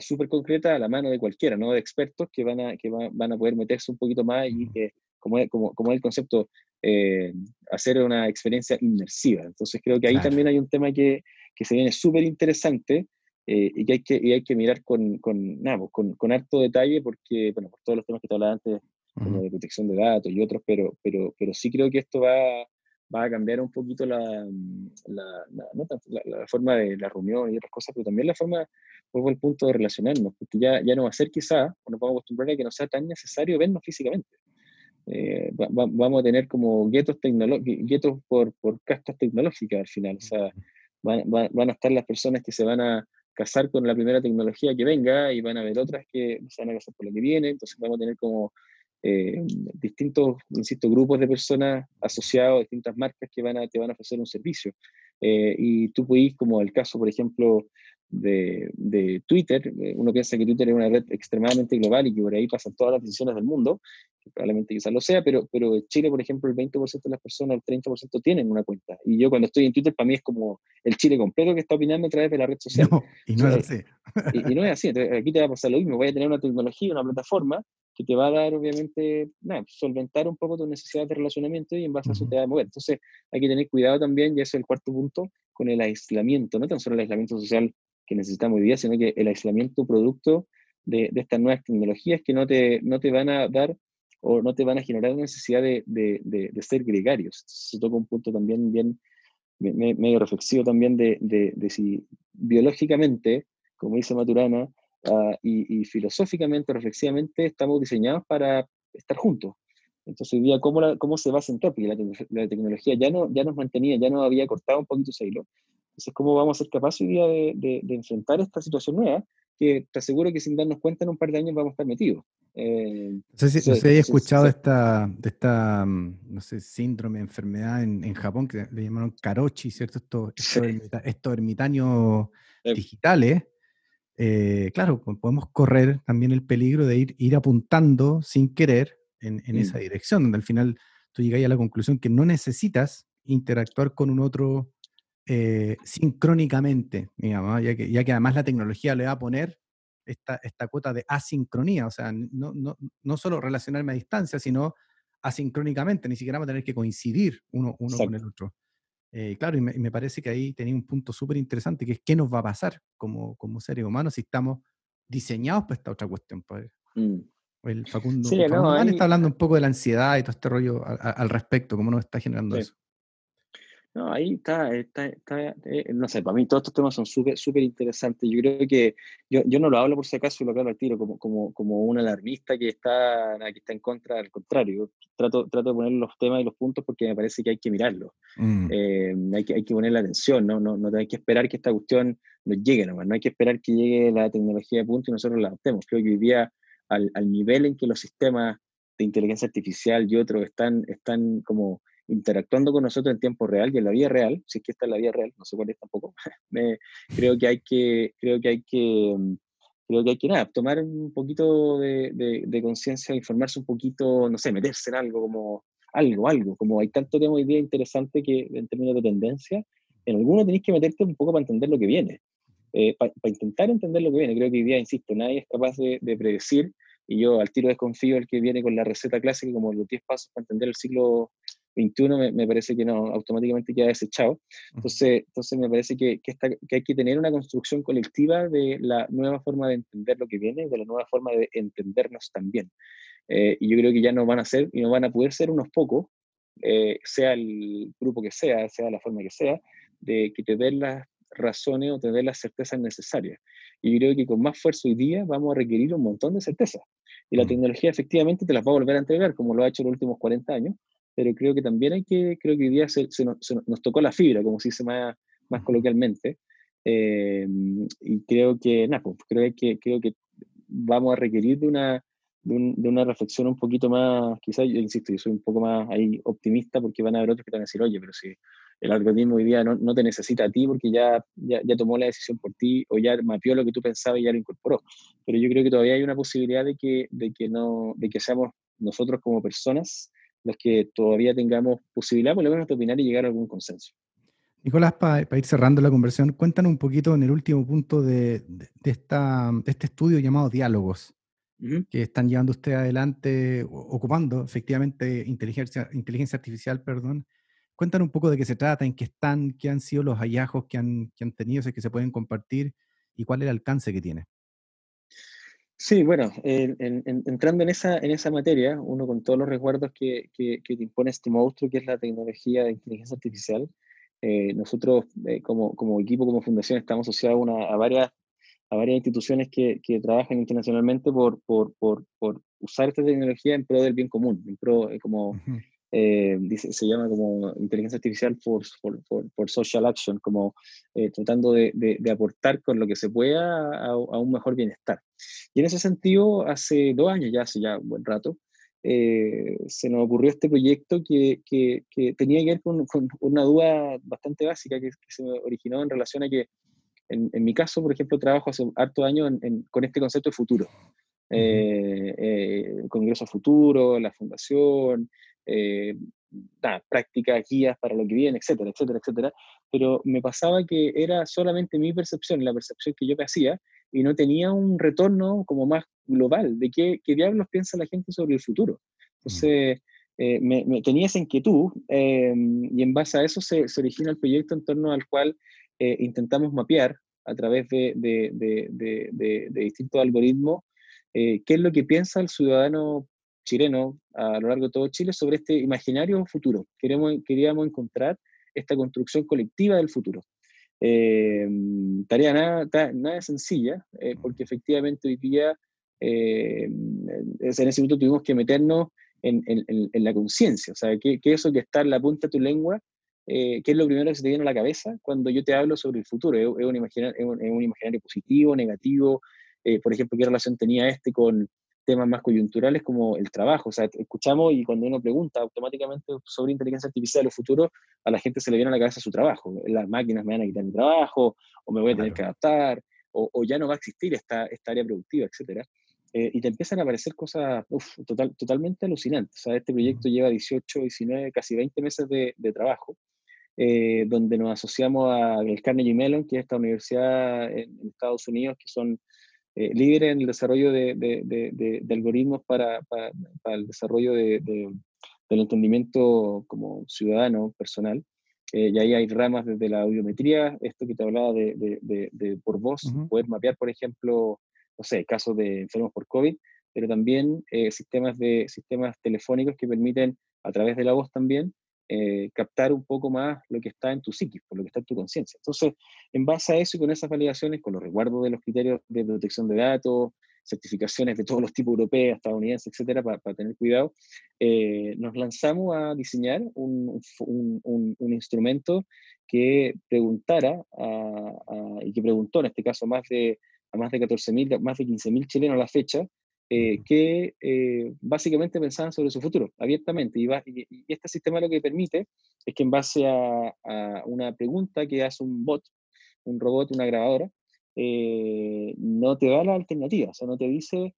súper concretas a la mano de cualquiera, ¿no? De expertos que van a, que van a poder meterse un poquito más y que, como, como, como el concepto, eh, hacer una experiencia inmersiva. Entonces creo que ahí también hay un tema que, que se viene súper interesante eh, y que hay que, y hay que mirar con, con, nada, pues, con, con, harto detalle porque, bueno, por todos los temas que te hablaba antes, como de protección de datos y otros, pero, pero, pero sí creo que esto va, va a cambiar un poquito la, la, la, la, forma de la reunión y otras cosas, pero también la forma, vuelvo al punto de relacionarnos, porque ya, ya no va a ser quizá, o nos vamos a acostumbrar a que no sea tan necesario vernos físicamente. Eh, vamos a tener como guetos, guetos por, por castas tecnológicas al final. O sea, van, van, a estar las personas que se van a casar con la primera tecnología que venga y van a haber otras que se van a casar por la que viene. Entonces vamos a tener como eh, distintos, insisto, grupos de personas asociados a distintas marcas que van a, te van a ofrecer un servicio. Eh, y tú puedes, como el caso, por ejemplo, de, de, Twitter, eh, uno piensa que Twitter es una red extremadamente global y que por ahí pasan todas las decisiones del mundo, que probablemente quizás lo sea, pero, pero en Chile, por ejemplo, el 20% de las personas, el 30% tienen una cuenta. Y yo cuando estoy en Twitter, para mí es como el Chile completo que está opinando a través de la red social. y no es así. y, no es así. aquí te va a pasar lo mismo. Voy a tener una tecnología, una plataforma que te va a dar, obviamente, nada, solventar un poco tus necesidades de relacionamiento y en base a eso te va a mover. Entonces, hay que tener cuidado también, y ese es el cuarto punto, con el aislamiento, no tan solo el aislamiento social que necesitamos hoy día, sino que el aislamiento producto de, de estas nuevas tecnologías que no te, no te van a dar o no te van a generar necesidad de, de, de, ser gregarios. Se toca un punto también bien medio reflexivo también de, si biológicamente, como dice Maturana, uh, y, y, filosóficamente, reflexivamente, estamos diseñados para estar juntos. Entonces, hoy día, ¿cómo, la, cómo se va a sentar? Porque la, la, tecnología ya, no, ya nos mantenía, ya nos había cortado un poquito ese hilo. Entonces, ¿cómo vamos a ser capaces hoy día de, de, de, enfrentar esta situación nueva? Que te aseguro que sin darnos cuenta en un par de años vamos a estar metidos. Eh, no sé si, no escuchado esta, de esta, mm, no sé, síndrome, enfermedad en, en Japón que le llamaron karochi, ¿cierto? Estos, estos, ermitaños digitales. Eh, claro, podemos correr también el peligro de ir, ir apuntando sin querer en, en esa mm. dirección, donde al final tú llegas a la conclusión que no necesitas interactuar con un otro eh, sincrónicamente, digamos, ya que, ya que además la tecnología le va a poner esta, esta cuota de asincronía, o sea, no, no, no solo relacionarme a distancia, sino asincrónicamente, ni siquiera vamos a tener que coincidir uno, uno con el otro. Eh, claro, y me, parece que ahí tenía un punto súper interesante, que es qué nos va a pasar como, como seres humanos si estamos diseñados para esta otra cuestión. Pues. Mm. El Facundo, sí, está hablando un poco de la ansiedad y todo este rollo al, respecto, cómo nos está generando eso. No, ahí está, está, está eh, no sé, para mí todos estos temas son súper súper interesantes. Yo creo que, yo, yo no lo hablo por si acaso y lo aclaro al tiro como, como, como un alarmista que está, que está en contra, al contrario. Trato, trato de poner los temas y los puntos porque me parece que hay que mirarlos. Mm. Eh, hay, que, hay que poner la atención, ¿no? No, no hay que esperar que esta cuestión nos llegue nomás, no hay que esperar que llegue la tecnología de punto y nosotros la adoptemos. Creo que hoy día, al, al nivel en que los sistemas de inteligencia artificial y otros están, están como interactuando con nosotros en tiempo real y en la vida real, si es que está en la vida real, no sé cuál es tampoco, me, creo que hay que, creo que hay que, mm, creo que hay que nada, tomar un poquito de, de, conciencia, informarse un poquito, no sé, meterse en algo como algo, algo, como hay tanto tema hoy día interesante que en términos de tendencia, en alguno tenéis que meterte un poco para entender lo que viene, eh, para intentar entender lo que viene. Creo que hoy día, insisto, nadie es capaz de, de predecir y yo al tiro desconfío el que viene con la receta clásica como los 10 pasos para entender el ciclo 21 me, parece que no, automáticamente queda desechado. Entonces, entonces me parece que, que, que, hay que tener una construcción colectiva de la nueva forma de entender lo que viene, de la nueva forma de entendernos también. Eh, y yo creo que ya no van a ser y no van a poder ser unos pocos, eh, sea el grupo que sea, sea la forma que sea, de que te den las razones o te den las certezas necesarias. Y yo creo que con más fuerza hoy día vamos a requerir un montón de certezas. Y la tecnología efectivamente te las va a volver a entregar, como lo ha hecho en los últimos 40 años, pero creo que también hay que, creo que hoy día se, nos, nos, tocó la fibra, como se dice más, más coloquialmente, eh, y creo que, nada, pues, creo que, creo que vamos a requerir de una, de, una reflexión un poquito más, quizás, yo insisto, yo soy un poco más ahí optimista porque van a haber otros que te van a decir, oye, pero si el algoritmo hoy día no, no te necesita a ti porque ya, ya, ya, tomó la decisión por ti o ya mapeó lo que tú pensabas y ya lo incorporó. Pero yo creo que todavía hay una posibilidad de que, de que, no, de que seamos nosotros como personas los que todavía tengamos posibilidad, por lo menos, de opinar y llegar a algún consenso. Nicolás, para ir cerrando la conversación, cuéntanos un poquito en el último punto de, de, esta, este estudio llamado Diálogos, que están llevando ustedes adelante, ocupando efectivamente inteligencia, inteligencia artificial, perdón. Cuéntanos un poco de qué se trata, en qué están, qué han sido los hallazgos que han, que han tenido, si es que se pueden compartir y cuál es el alcance que tiene. Sí, bueno, entrando en esa, en esa materia, uno con todos los resguardos que, que, te impone este monstruo que es la tecnología de inteligencia artificial, eh, nosotros eh, como, como, equipo, como fundación, estamos asociados a, varias, a varias instituciones que, que trabajan internacionalmente por, por, por, por, usar esta tecnología en pro del bien común, en pro, eh, como, eh, dice, se llama como inteligencia artificial for, for, social action, como eh, tratando de, de, aportar con lo que se pueda a, a, un mejor bienestar. Y en ese sentido, hace dos años, ya hace ya un buen rato, eh, se nos ocurrió este proyecto que, que, que tenía que ver con, con, una duda bastante básica que, se me originó en relación a que, en, en, mi caso, por ejemplo, trabajo hace harto años con este concepto de futuro. Eh, Congreso Futuro, la Fundación, eh, prácticas, guías para lo que viene, etcétera, etcétera, etcétera. Pero me pasaba que era solamente mi percepción, la percepción que yo me hacía, y no tenía un retorno como más global de qué, qué diablos piensa la gente sobre el futuro. Entonces, eh, me, tenía esa inquietud em, y en base a eso se, se, origina el proyecto en torno al cual eh, intentamos mapear a través de, de, de, de distintos algoritmos qué es lo que piensa el ciudadano chileno a lo largo de todo Chile sobre este imaginario futuro. Queremos, queríamos encontrar esta construcción colectiva del futuro. Eh, tarea nada, nada sencilla, eh, porque efectivamente hoy día, eh, en ese momento tuvimos que meternos en, en, la conciencia, o sea, ¿qué, es eso que está en la punta de tu lengua? ¿Qué es lo primero que se te viene a la cabeza cuando yo te hablo sobre el futuro? ¿Es, un, imaginario, es un, imaginario positivo, negativo? por ejemplo, ¿qué relación tenía este con, temas más coyunturales como el trabajo. O sea, escuchamos y cuando uno pregunta automáticamente sobre inteligencia artificial o futuro, a la gente se le viene a la cabeza su trabajo. Las máquinas me van a quitar mi trabajo, o me voy a tener que adaptar, o, ya no va a existir esta, esta área productiva, etc. Eh, y te empiezan a aparecer cosas total, totalmente alucinantes. O sea, este proyecto lleva 18, 19, casi 20 meses de, de trabajo. Eh, donde nos asociamos al Carnegie Mellon, que es esta universidad en, en Estados Unidos, que son eh, líderes en el desarrollo de, de, algoritmos para, para, el desarrollo del entendimiento como ciudadano personal. Eh, y ahí hay ramas desde la audiometría, esto que te hablaba de, por voz, poder mapear, por ejemplo, no sé, casos de enfermos por COVID, pero también eh, sistemas, de, sistemas telefónicos que permiten, a través de la voz también, eh, captar un poco más lo que está en tu psiquis, por lo que está en tu conciencia. Entonces, en base a eso y con esas validaciones, con los resguardos de los criterios de protección de datos, certificaciones de todos los tipos europeos, estadounidenses, etcétera, para, tener cuidado, eh, nos lanzamos a diseñar un, un, un, instrumento que preguntara y que preguntó en este caso más de, a más de 14.000, más de 15.000 chilenos a la fecha, eh, que eh, básicamente pensaban sobre su futuro abiertamente. Y, y, este sistema lo que permite es que en base a, a, una pregunta que hace un bot, un robot, una grabadora, eh, no te da la alternativa, o sea, no te dice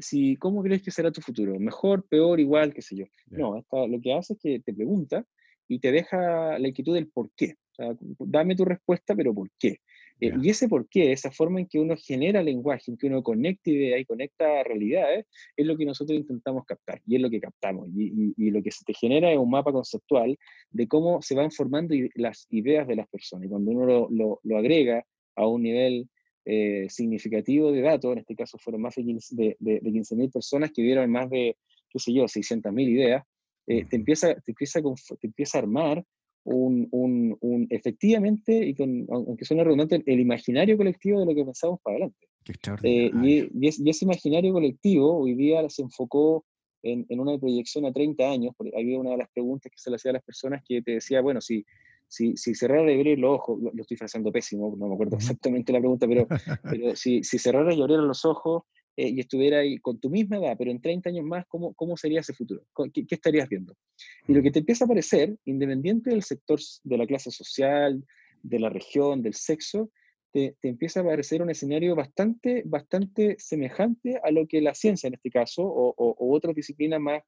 si, cómo crees que será tu futuro, mejor, peor, igual, qué sé yo. No, lo que hace es que te pregunta y te deja la inquietud del por qué. O sea, dame tu respuesta, pero ¿por qué? Eh, y ese por qué, esa forma en que uno genera lenguaje, en que uno conecta ideas y conecta realidades, es lo que nosotros intentamos captar y es lo que captamos. Y, y, lo que se te genera es un mapa conceptual de cómo se van formando las ideas de las personas. Y cuando uno lo, lo, lo agrega a un nivel eh, significativo de datos, en este caso fueron más de 15.000 de, de, personas que vieron más de, qué sé yo, 600.000 ideas, eh, te, empieza, te, empieza, te empieza a armar un, un, un, efectivamente, y con, aunque suene redundante, el imaginario colectivo de lo que pensamos para adelante. Eh, y, y, ese imaginario colectivo hoy día se enfocó en, en, una proyección a 30 años, porque había una de las preguntas que se le hacía a las personas que te decía, bueno, si, si, si cerrara y abrir los ojos, lo, estoy frasando pésimo, no me acuerdo exactamente la pregunta, pero, pero si, si cerrara y abriera los ojos eh, y estuviera ahí con tu misma edad, pero en 30 años más, ¿cómo, cómo sería ese futuro? ¿Qué, estarías viendo? Y lo que te empieza a aparecer, independiente del sector, de la clase social, de la región, del sexo, te, te, empieza a aparecer un escenario bastante, bastante semejante a lo que la ciencia en este caso, o, o, otras disciplinas más,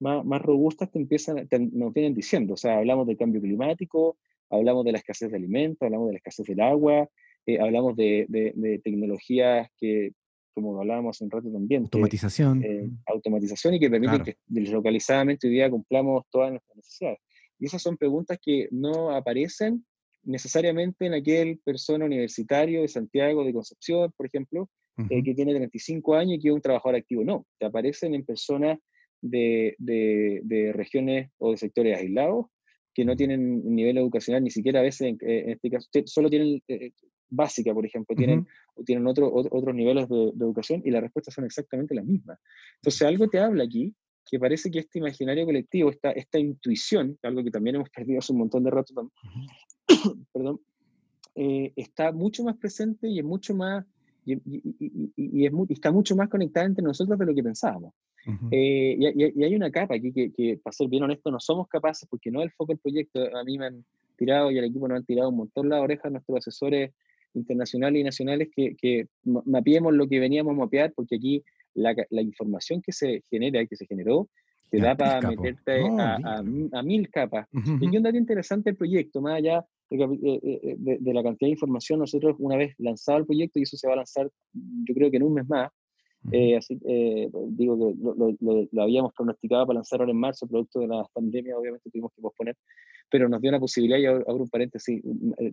más, más, robustas te empiezan, nos vienen diciendo. O sea, hablamos del cambio climático, hablamos de la escasez de alimentos, hablamos de la escasez del agua, eh, hablamos de, de, de, tecnologías que, como hablábamos hace un rato también. Automatización. Eh, automatización y que permite que deslocalizadamente hoy día cumplamos todas nuestras necesidades. Y esas son preguntas que no aparecen necesariamente en aquel persona universitario de Santiago, de Concepción, por ejemplo, eh, que tiene 35 años y que es un trabajador activo. No, te aparecen en personas de, de, de regiones o de sectores aislados que no tienen nivel educacional, ni siquiera a veces, en, eh, este caso, solo tienen básica, por ejemplo, tienen, tienen otro, otros niveles de, educación y las respuestas son exactamente las mismas. Entonces, algo te habla aquí que parece que este imaginario colectivo, esta, esta intuición, algo que también hemos perdido hace un montón de rato, perdón, eh, está mucho más presente y es mucho más y, y, es está mucho más conectada entre nosotros de lo que pensábamos. Eh, y, hay una capa aquí que, que, para ser bien honesto, no somos capaces, porque no es el foco del proyecto. A mí me han tirado y al equipo nos han tirado un montón la oreja nuestros asesores internacionales y nacionales que, que mapeemos lo que veníamos a mapear, porque aquí la, la información que se genera y que se generó te da para meterte a, a, mil capas. Y un dato interesante el proyecto, más allá de, eh, eh, de, de, la cantidad de información, nosotros una vez lanzado el proyecto, y eso se va a lanzar yo creo que en un mes más, eh, así, digo que lo, lo, lo, habíamos pronosticado para lanzar ahora en marzo, producto de la pandemia, obviamente tuvimos que posponer, pero nos dio una posibilidad, y abro un paréntesis,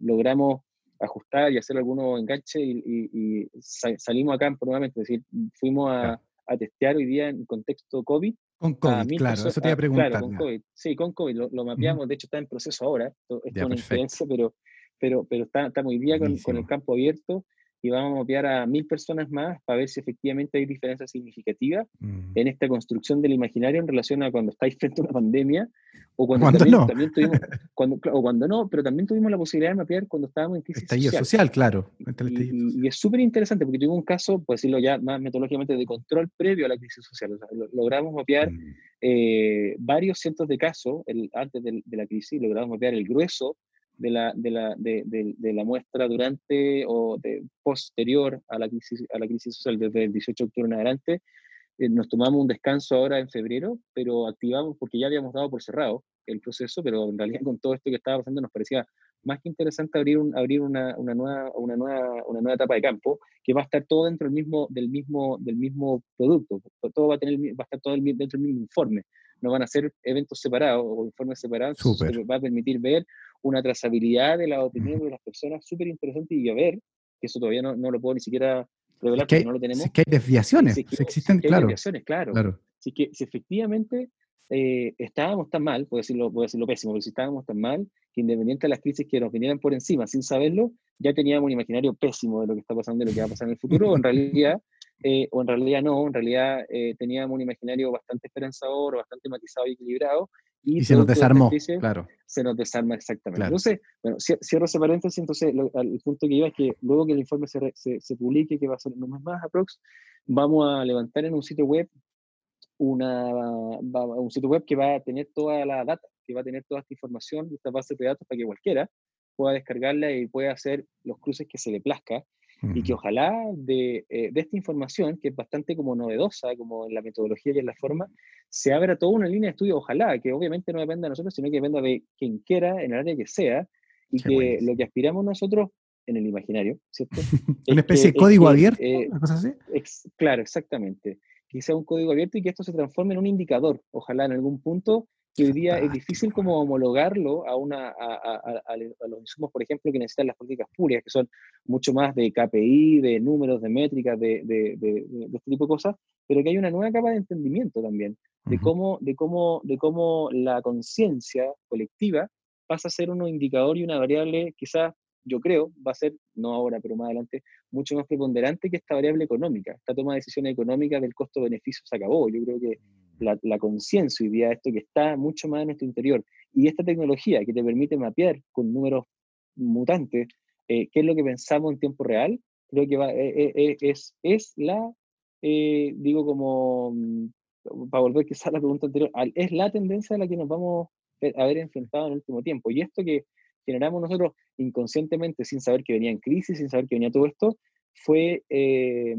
logramos ajustar y hacer algunos enganches y, salimos acá nuevamente, es decir, fuimos a, a, testear hoy día en contexto COVID. Con COVID, claro, eso te iba a preguntar. Claro, con COVID. Sí, con COVID, lo, mapeamos, de hecho está en proceso ahora, esto, es una pero, pero, pero está, está muy bien con, con, el campo abierto y vamos a mapear a mil personas más para ver si efectivamente hay diferencias significativas mm. en esta construcción del imaginario en relación a cuando estáis frente a una pandemia o cuando, también, no. tuvimos, cuando, o cuando no, pero también tuvimos la posibilidad de mapear cuando estábamos en crisis Estallido social. claro. Y, es súper interesante porque tuvimos un caso, por decirlo ya más metodológicamente, de control previo a la crisis social. O sea, logramos mapear mm. eh, varios cientos de casos el, antes de, de la crisis, logramos mapear el grueso de la, de la, de, de, la muestra durante o de, posterior a la, crisis, a la crisis social, desde el 18 de octubre en adelante. Eh, nos tomamos un descanso ahora en febrero, pero activamos porque ya habíamos dado por cerrado el proceso, pero en realidad con todo esto que estaba pasando nos parecía más que interesante abrir, un, abrir una, una, nueva, una, nueva, una nueva etapa de campo que va a estar todo dentro del mismo, del mismo, del mismo producto, todo va a, tener, va a estar todo dentro del mismo informe, no van a ser eventos separados o informes separados, Super. va a permitir ver una trazabilidad de las opiniones de las personas súper interesante y a ver, que eso todavía no, no, lo puedo ni siquiera revelar porque no lo tenemos. Si que hay desviaciones, si, existen, claro. Hay desviaciones, claro. claro. Si, que, si efectivamente eh, estábamos tan mal, puedo decirlo, puedo decirlo pésimo, pero si estábamos tan mal, que independiente de las crisis que nos vinieran por encima sin saberlo, ya teníamos un imaginario pésimo de lo que está pasando y lo que va a pasar en el futuro, o en realidad, eh, o en realidad no, en realidad eh, teníamos un imaginario bastante esperanzador, bastante matizado y equilibrado. Y, se nos desarmó, claro. Se nos desarma exactamente. Entonces, bueno, cierro ese paréntesis, entonces el punto que iba es que luego que el informe se, se, se publique, que va a ser en un mes más aprox, vamos a levantar en un sitio web una, un sitio web que va a tener toda la data, que va a tener toda esta información, esta base de datos para que cualquiera pueda descargarla y pueda hacer los cruces que se le plazca y que ojalá de, eh, de, esta información, que es bastante como novedosa, como en la metodología y en la forma, se abra toda una línea de estudio, ojalá, que obviamente no dependa de nosotros, sino que dependa de quien quiera, en el área que sea, y que lo que aspiramos nosotros en el imaginario, ¿cierto? una especie de código abierto, eh, una cosa así. claro, exactamente que sea un código abierto y que esto se transforme en un indicador, ojalá en algún punto, que hoy día es difícil como homologarlo a, una, a, los insumos, por ejemplo, que necesitan las políticas públicas, que son mucho más de KPI, de números, de métricas, de, de, de, este tipo de cosas, pero que hay una nueva capa de entendimiento también, de, cómo, de, cómo, de cómo la conciencia colectiva pasa a ser un indicador y una variable quizás yo creo, va a ser, no ahora, pero más adelante, mucho más preponderante que esta variable económica. Esta toma de decisiones económicas del costo-beneficio se acabó. Yo creo que mm. la, la conciencia hoy día, esto que está mucho más en nuestro interior, y esta tecnología que te permite mapear con números mutantes eh, qué es lo que pensamos en tiempo real, creo que va, eh, eh, es, es la, digo como, mm, para volver quizás a la pregunta anterior, es la tendencia a la que nos vamos a ver enfrentado en el último tiempo. Y esto que generamos nosotros inconscientemente, sin saber que venía en crisis, sin saber que venía todo esto, fue eh,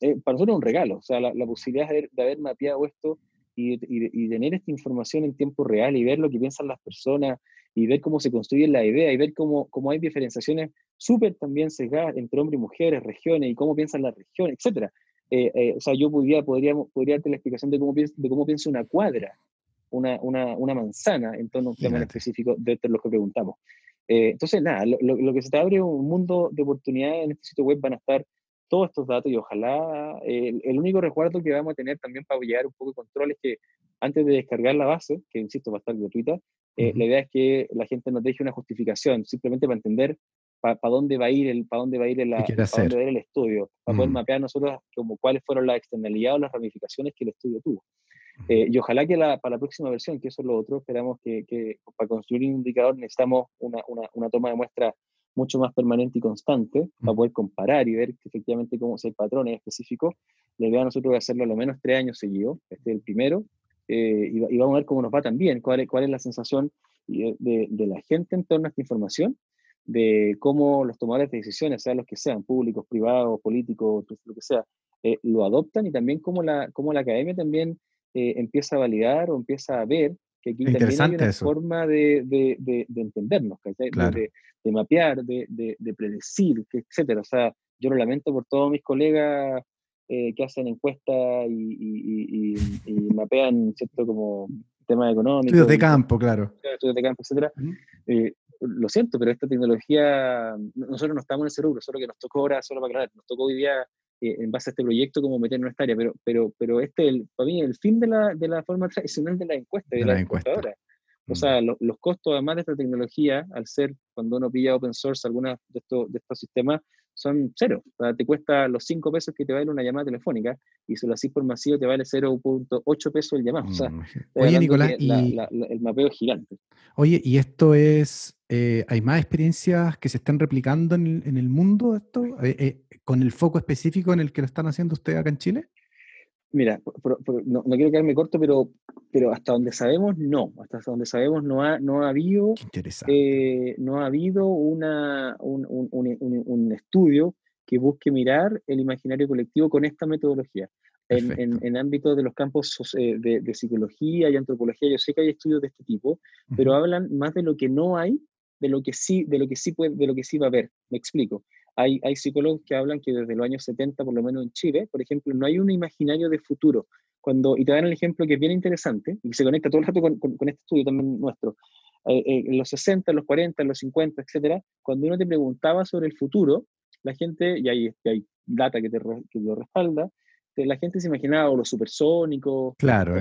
eh, para nosotros un regalo. O sea, la, posibilidad de haber, mapeado esto y, y, tener esta información en tiempo real y ver lo que piensan las personas y ver cómo se construye la idea y ver cómo, cómo hay diferenciaciones súper también sesgadas entre hombres y mujeres, regiones y cómo piensan las regiones, etc. Eh, o sea, yo podría, podría, podría darte la explicación de cómo, piensa, de cómo piensa una cuadra, una, una, una manzana en torno a un tema específico de, de lo que preguntamos. Eh, entonces, nada, lo, que se te abre un mundo de oportunidades en este sitio web van a estar todos estos datos y ojalá el, único recuerdo que vamos a tener también para llevar un poco de control es que antes de descargar la base, que insisto va a estar gratuita, eh, la idea es que la gente nos deje una justificación, simplemente para entender para dónde va a ir el, para dónde va a ir el, para dónde va a ir el estudio, para poder mapear nosotros como cuáles fueron las externalidades o las ramificaciones que el estudio tuvo. Eh, y ojalá que la, para la próxima versión, que eso es lo otro, esperamos que, que para construir un indicador necesitamos una, una, una, toma de muestra mucho más permanente y constante para poder comparar y ver efectivamente cómo si hay patrones específicos. La idea a nosotros es hacerlo a lo menos tres años seguidos, este es el primero, eh, y, vamos a ver cómo nos va también, cuál es, cuál es la sensación de, de, la gente en torno a esta información, de cómo los tomadores de decisiones, sean los que sean, públicos, privados, políticos, lo que sea, eh, lo adoptan y también cómo la, cómo la academia también eh, empieza a validar o empieza a ver que aquí también hay una forma de, de, de, entendernos, de, mapear, de, predecir, etcétera. O sea, yo lo lamento por todos mis colegas eh, que hacen encuestas y, y, mapean, ¿cierto? Como temas económicos. Estudios de campo, claro. Estudios de campo, etcétera. Eh, lo siento, pero esta tecnología, nosotros no estamos en ese rubro, solo que nos tocó ahora, solo para aclarar, nos tocó hoy día en base a este proyecto como meternos en esta área, pero, pero, pero este, el, para mí, el fin de la, de la forma tradicional de la encuesta, de, de la. O mm. sea, los costos, además de esta tecnología, al ser cuando uno pilla open source algunos de estos, de estos sistemas, son cero. O sea, te cuesta los 5 pesos que te vale una llamada telefónica y si lo haces por masivo te vale 0.8 pesos el llamado. O sea, mm, Oye, Nicolás, y... el mapeo es gigante. Oye, ¿y esto es, eh, hay más experiencias que se están replicando en el, en el mundo esto? Eh, eh, ¿Con el foco específico en el que lo están haciendo ustedes acá en Chile? Mira, no, quiero quedarme corto, pero, pero hasta donde sabemos, no. Hasta donde sabemos, no ha, no ha habido, eh, no ha habido una, un, un, un, un, estudio que busque mirar el imaginario colectivo con esta metodología. En, en, en ámbitos de los campos eh, de, de, psicología y antropología, yo sé que hay estudios de este tipo, pero hablan más de lo que no hay de lo que sí, de lo que sí puede, de lo que sí va a haber. Me explico. Hay, hay psicólogos que hablan que desde los años 70, por lo menos en Chile, por ejemplo, no hay un imaginario de futuro. Cuando, y te dan el ejemplo que es bien interesante y que se conecta todo el rato con, con, este estudio también nuestro. Eh, eh, en los 60, en los 40, en los 50, etcétera, cuando uno te preguntaba sobre el futuro, la gente, y hay, hay data que, te, que lo respalda, la gente se imaginaba o los supersónicos, claro,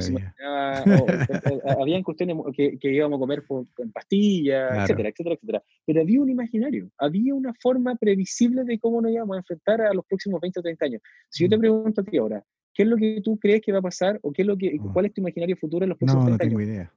habían cuestiones que, que, íbamos a comer con pastillas, etcétera, etcétera, etcétera. Pero había un imaginario, había una forma previsible de cómo nos íbamos a enfrentar a los próximos 20 o 30 años. Si yo te mm. pregunto a ti ahora, ¿qué es lo que tú crees que va a pasar o qué es lo que, mm. cuál es tu imaginario futuro en los próximos no, 30 años? No, tengo idea.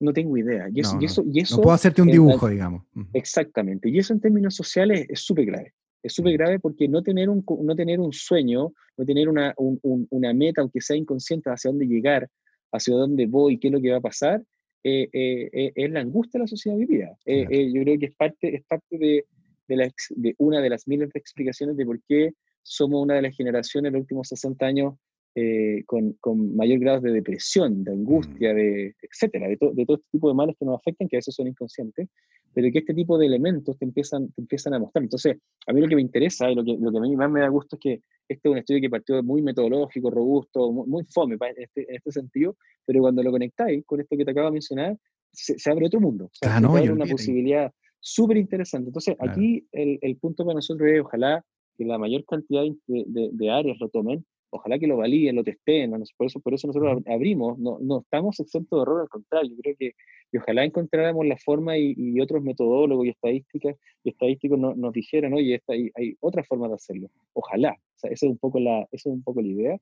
No tengo idea. Y eso, y eso, y eso, no puedo hacerte un dibujo, digamos. Exactamente. Y eso en términos sociales es súper grave. Es súper grave porque no tener, un, no tener un sueño, no tener una, una meta, aunque sea inconsciente, hacia dónde llegar, hacia dónde voy, qué es lo que va a pasar, eh, eh, eh, es la angustia de la sociedad vivida. yo creo que es parte, es parte de, de, la, de, una de las miles de explicaciones de por qué somos una de las generaciones en los últimos 60 años eh, con, con, mayor grado de depresión, de angustia, mm. de, etcétera, de, de, todo este tipo de males que nos afectan, que a veces son inconscientes, pero que este tipo de elementos te empiezan, te empiezan a mostrar. Entonces, a mí lo que me interesa y lo que, lo que a mí más me da gusto es que este es un estudio que partió muy metodológico, robusto, muy, fome en este, en este, sentido, pero cuando lo conectáis con esto que te acabo de mencionar, se, abre otro mundo. O sea, claro, una posibilidad súper interesante. Entonces, aquí el, el, punto para nosotros es, ojalá que la mayor cantidad de, de, de áreas lo tomen, ojalá que lo validen, lo testeen, por eso, por eso nosotros abrimos, no, no estamos exentos de error, al contrario, yo creo que y ojalá encontráramos la forma y, otros metodólogos y estadísticas y estadísticos nos dijeran, oye, esta, hay, hay otra forma de hacerlo, ojalá, o sea, esa es un poco la, es un poco la idea,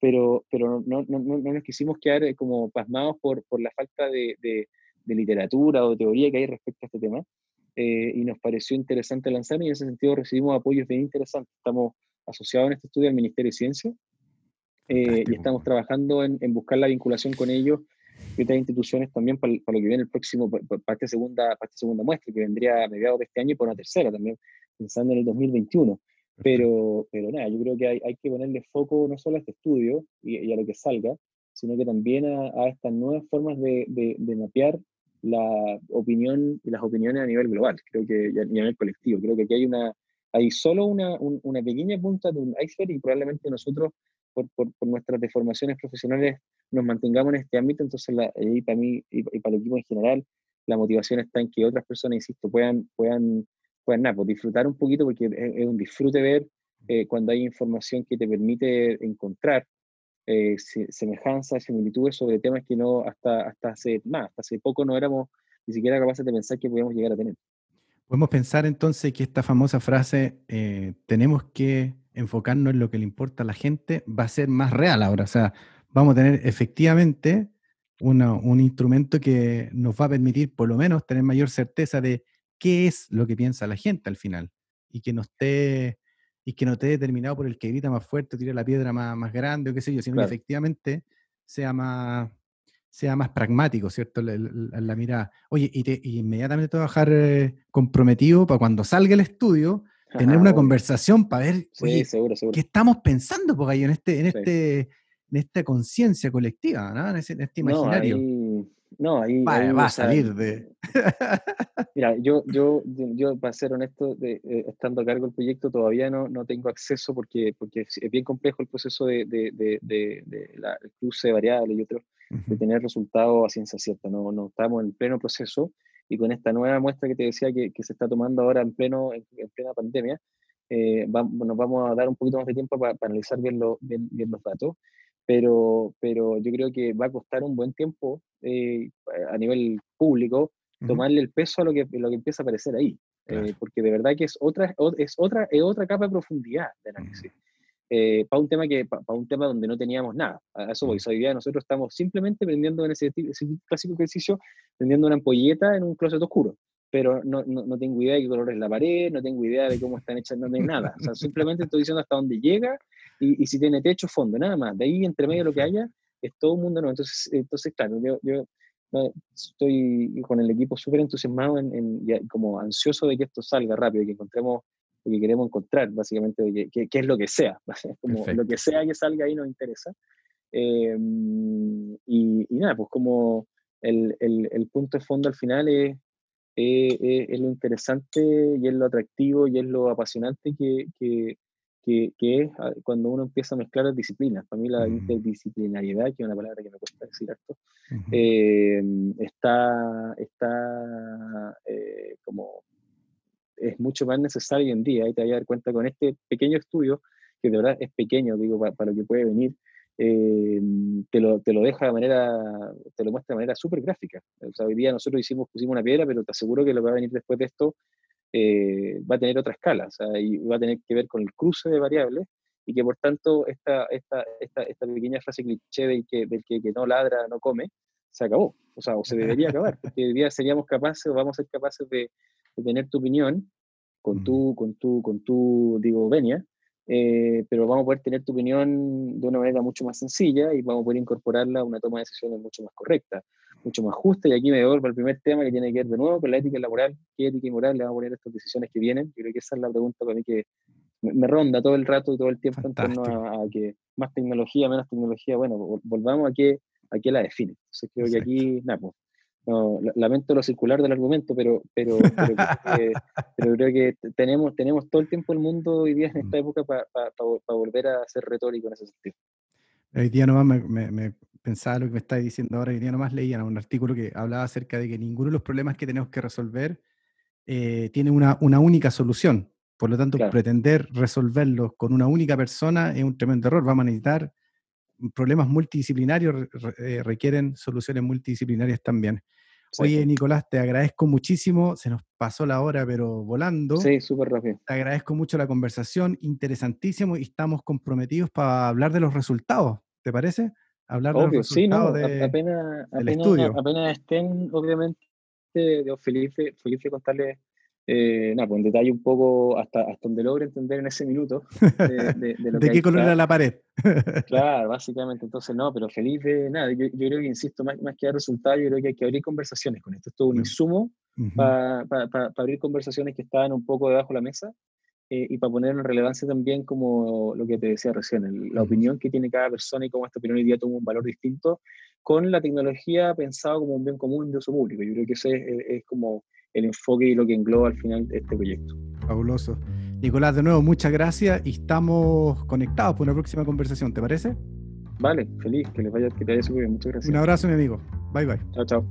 pero, pero no, no, no, nos quisimos quedar eh, como pasmados por, por la falta de, de, literatura o de teoría que hay respecto a este tema, eh, y nos pareció interesante lanzar y en ese sentido recibimos apoyos bien interesantes, estamos asociados en este estudio al Ministerio de Ciencia, eh, y estamos trabajando en, buscar la vinculación con ellos y otras instituciones también para, lo que viene el próximo, para, esta segunda, para segunda muestra, que vendría a mediados de este año y por una tercera también, pensando en el 2021. Pero, pero nada, yo creo que hay, hay que ponerle foco no solo a este estudio y, a lo que salga, sino que también a, estas nuevas formas de, de, mapear la opinión y las opiniones a nivel global, creo que a nivel colectivo. Creo que aquí hay una, hay solo una, una pequeña punta de un iceberg y probablemente nosotros por, por, nuestras deformaciones profesionales nos mantengamos en este ámbito, entonces la, y para mí y, para el equipo en general, la motivación está en que otras personas, insisto, puedan, puedan, puedan nada, pues disfrutar un poquito, porque es, un disfrute ver eh, cuando hay información que te permite encontrar eh, semejanzas, similitudes sobre temas que no hasta, hasta hace más, hasta hace poco no éramos ni siquiera capaces de pensar que podíamos llegar a tener. Podemos pensar entonces que esta famosa frase, eh, tenemos que enfocarnos en lo que le importa a la gente va a ser más real ahora. O sea, vamos a tener efectivamente un instrumento que nos va a permitir por lo menos tener mayor certeza de qué es lo que piensa la gente al final y que no esté y que no esté determinado por el que grita más fuerte, tira la piedra más, más grande o qué sé yo, sino que efectivamente sea más, sea más pragmático, ¿cierto? La, la, mirada. Oye, y, te, inmediatamente te voy a dejar eh, comprometido para cuando salga el estudio, tener una conversación para ver qué estamos pensando, porque hay en este, en este, en esta conciencia colectiva, ¿no? En, este imaginario. No, ahí, va, a salir de. mira, yo, yo, yo, para ser honesto, de, eh, estando a cargo del proyecto, todavía no, no tengo acceso porque, porque es bien complejo el proceso de, de, de la, el cruce de variables y otros, de tener resultados a ciencia cierta. No, no estamos en pleno proceso y con esta nueva muestra que te decía que, que se está tomando ahora en, pleno, en, plena pandemia, eh, nos vamos a dar un poquito más de tiempo para, analizar bien, bien, los datos, pero, pero yo creo que va a costar un buen tiempo eh, a nivel público tomarle el peso a lo que, lo que empieza a aparecer ahí, eh, porque de verdad que es otra, es otra, es otra capa de profundidad de análisis. Eh, para un tema que para un tema donde no teníamos nada. A eso voy. Mm. Hoy día nosotros estamos simplemente prendiendo en ese, clásico ejercicio, prendiendo una ampolleta en un closet oscuro. Pero no, no, no, tengo idea de qué color es la pared, no tengo idea de cómo están hechas, no hay nada. O sea, simplemente estoy diciendo hasta dónde llega y, y, si tiene techo, fondo, nada más. De ahí, entre medio, lo que haya, es todo un mundo nuevo. Entonces, entonces claro, yo, yo estoy con el equipo súper entusiasmado en, y como ansioso de que esto salga rápido y que encontremos lo que queremos encontrar, básicamente, qué es lo que sea. Como lo que sea que salga ahí nos interesa. Em, y, y, nada, pues como el, el, el, punto de fondo al final es, es lo interesante y es lo atractivo y es lo apasionante que, que, que, es ah, cuando uno empieza a mezclar las disciplinas. Para mí la interdisciplinariedad, que es una palabra que me cuesta decir harto, eh, está, está eh, como es mucho más necesario hoy en día y te vas a dar cuenta con este pequeño estudio, que de verdad es pequeño, digo, para, lo que puede venir, eh, te, lo, te, lo, deja de manera, te lo muestra de manera súper gráfica. O sea, hoy día nosotros hicimos, pusimos una piedra, pero te aseguro que lo que va a venir después de esto eh, va a tener otra escala, o sea, y va a tener que ver con el cruce de variables y que por tanto esta, esta, esta, esta pequeña frase cliché del, que, del que, que, no ladra, no come, se acabó, o sea, o se debería acabar, porque hoy día seríamos capaces o vamos a ser capaces de, de tener tu opinión con tu, con tu, con tu digo, venia, eh, pero vamos a poder tener tu opinión de una manera mucho más sencilla y vamos a poder incorporarla a una toma de decisiones mucho más correcta, mucho más justa. Y aquí me devuelvo al primer tema que tiene que ver de nuevo con la ética laboral. ¿Qué ética y moral le vamos a poner a estas decisiones que vienen? Yo creo que esa es la pregunta para mí que me, ronda todo el rato y todo el tiempo en torno a, que más tecnología, menos tecnología. Bueno, volvamos a qué, a qué la define. Entonces creo que aquí, nada, pues, no, lamento lo circular del argumento, pero, pero, pero, creo que tenemos, tenemos todo el tiempo el mundo hoy día en esta mm. época para volver a ser retórico en ese sentido. Hoy día nomás me, pensaba lo que me estáis diciendo ahora, hoy día nomás leía un artículo que hablaba acerca de que ninguno de los problemas que tenemos que resolver eh, tiene una, una, única solución. Por lo tanto, pretender resolverlos con una única persona es un tremendo error. Vamos a necesitar problemas multidisciplinarios eh, requieren soluciones multidisciplinarias también. Oye, Nicolás, te agradezco muchísimo. Se nos pasó la hora, pero volando. Sí, súper rápido. Te agradezco mucho la conversación, interesantísimo, y estamos comprometidos para hablar de los resultados. ¿Te parece? Hablar de los resultados sí, no, apenas, apenas, apenas, estén, obviamente, feliz, feliz de contarles eh, nada, pues en detalle un poco hasta, hasta donde logre entender en ese minuto. ¿De, de, qué color era la pared? claro, básicamente, entonces no, pero feliz de nada. Yo, yo creo que, insisto, más, más, que dar resultados, yo creo que hay que abrir conversaciones con esto. Esto es un insumo para abrir conversaciones que estaban un poco debajo de la mesa eh, y para poner en relevancia también como lo que te decía recién, la opinión que tiene cada persona y cómo esta opinión hoy día toma un valor distinto con la tecnología pensado como un bien común de uso público. Yo creo que ese es, es como el enfoque y lo que engloba al final este proyecto. Fabuloso. Nicolás, de nuevo, muchas gracias y estamos conectados por una próxima conversación, ¿te parece? Vale, feliz, que les vaya, que te vaya súper bien, muchas gracias. Un abrazo, mi amigo. Bye, bye. Chao, chao.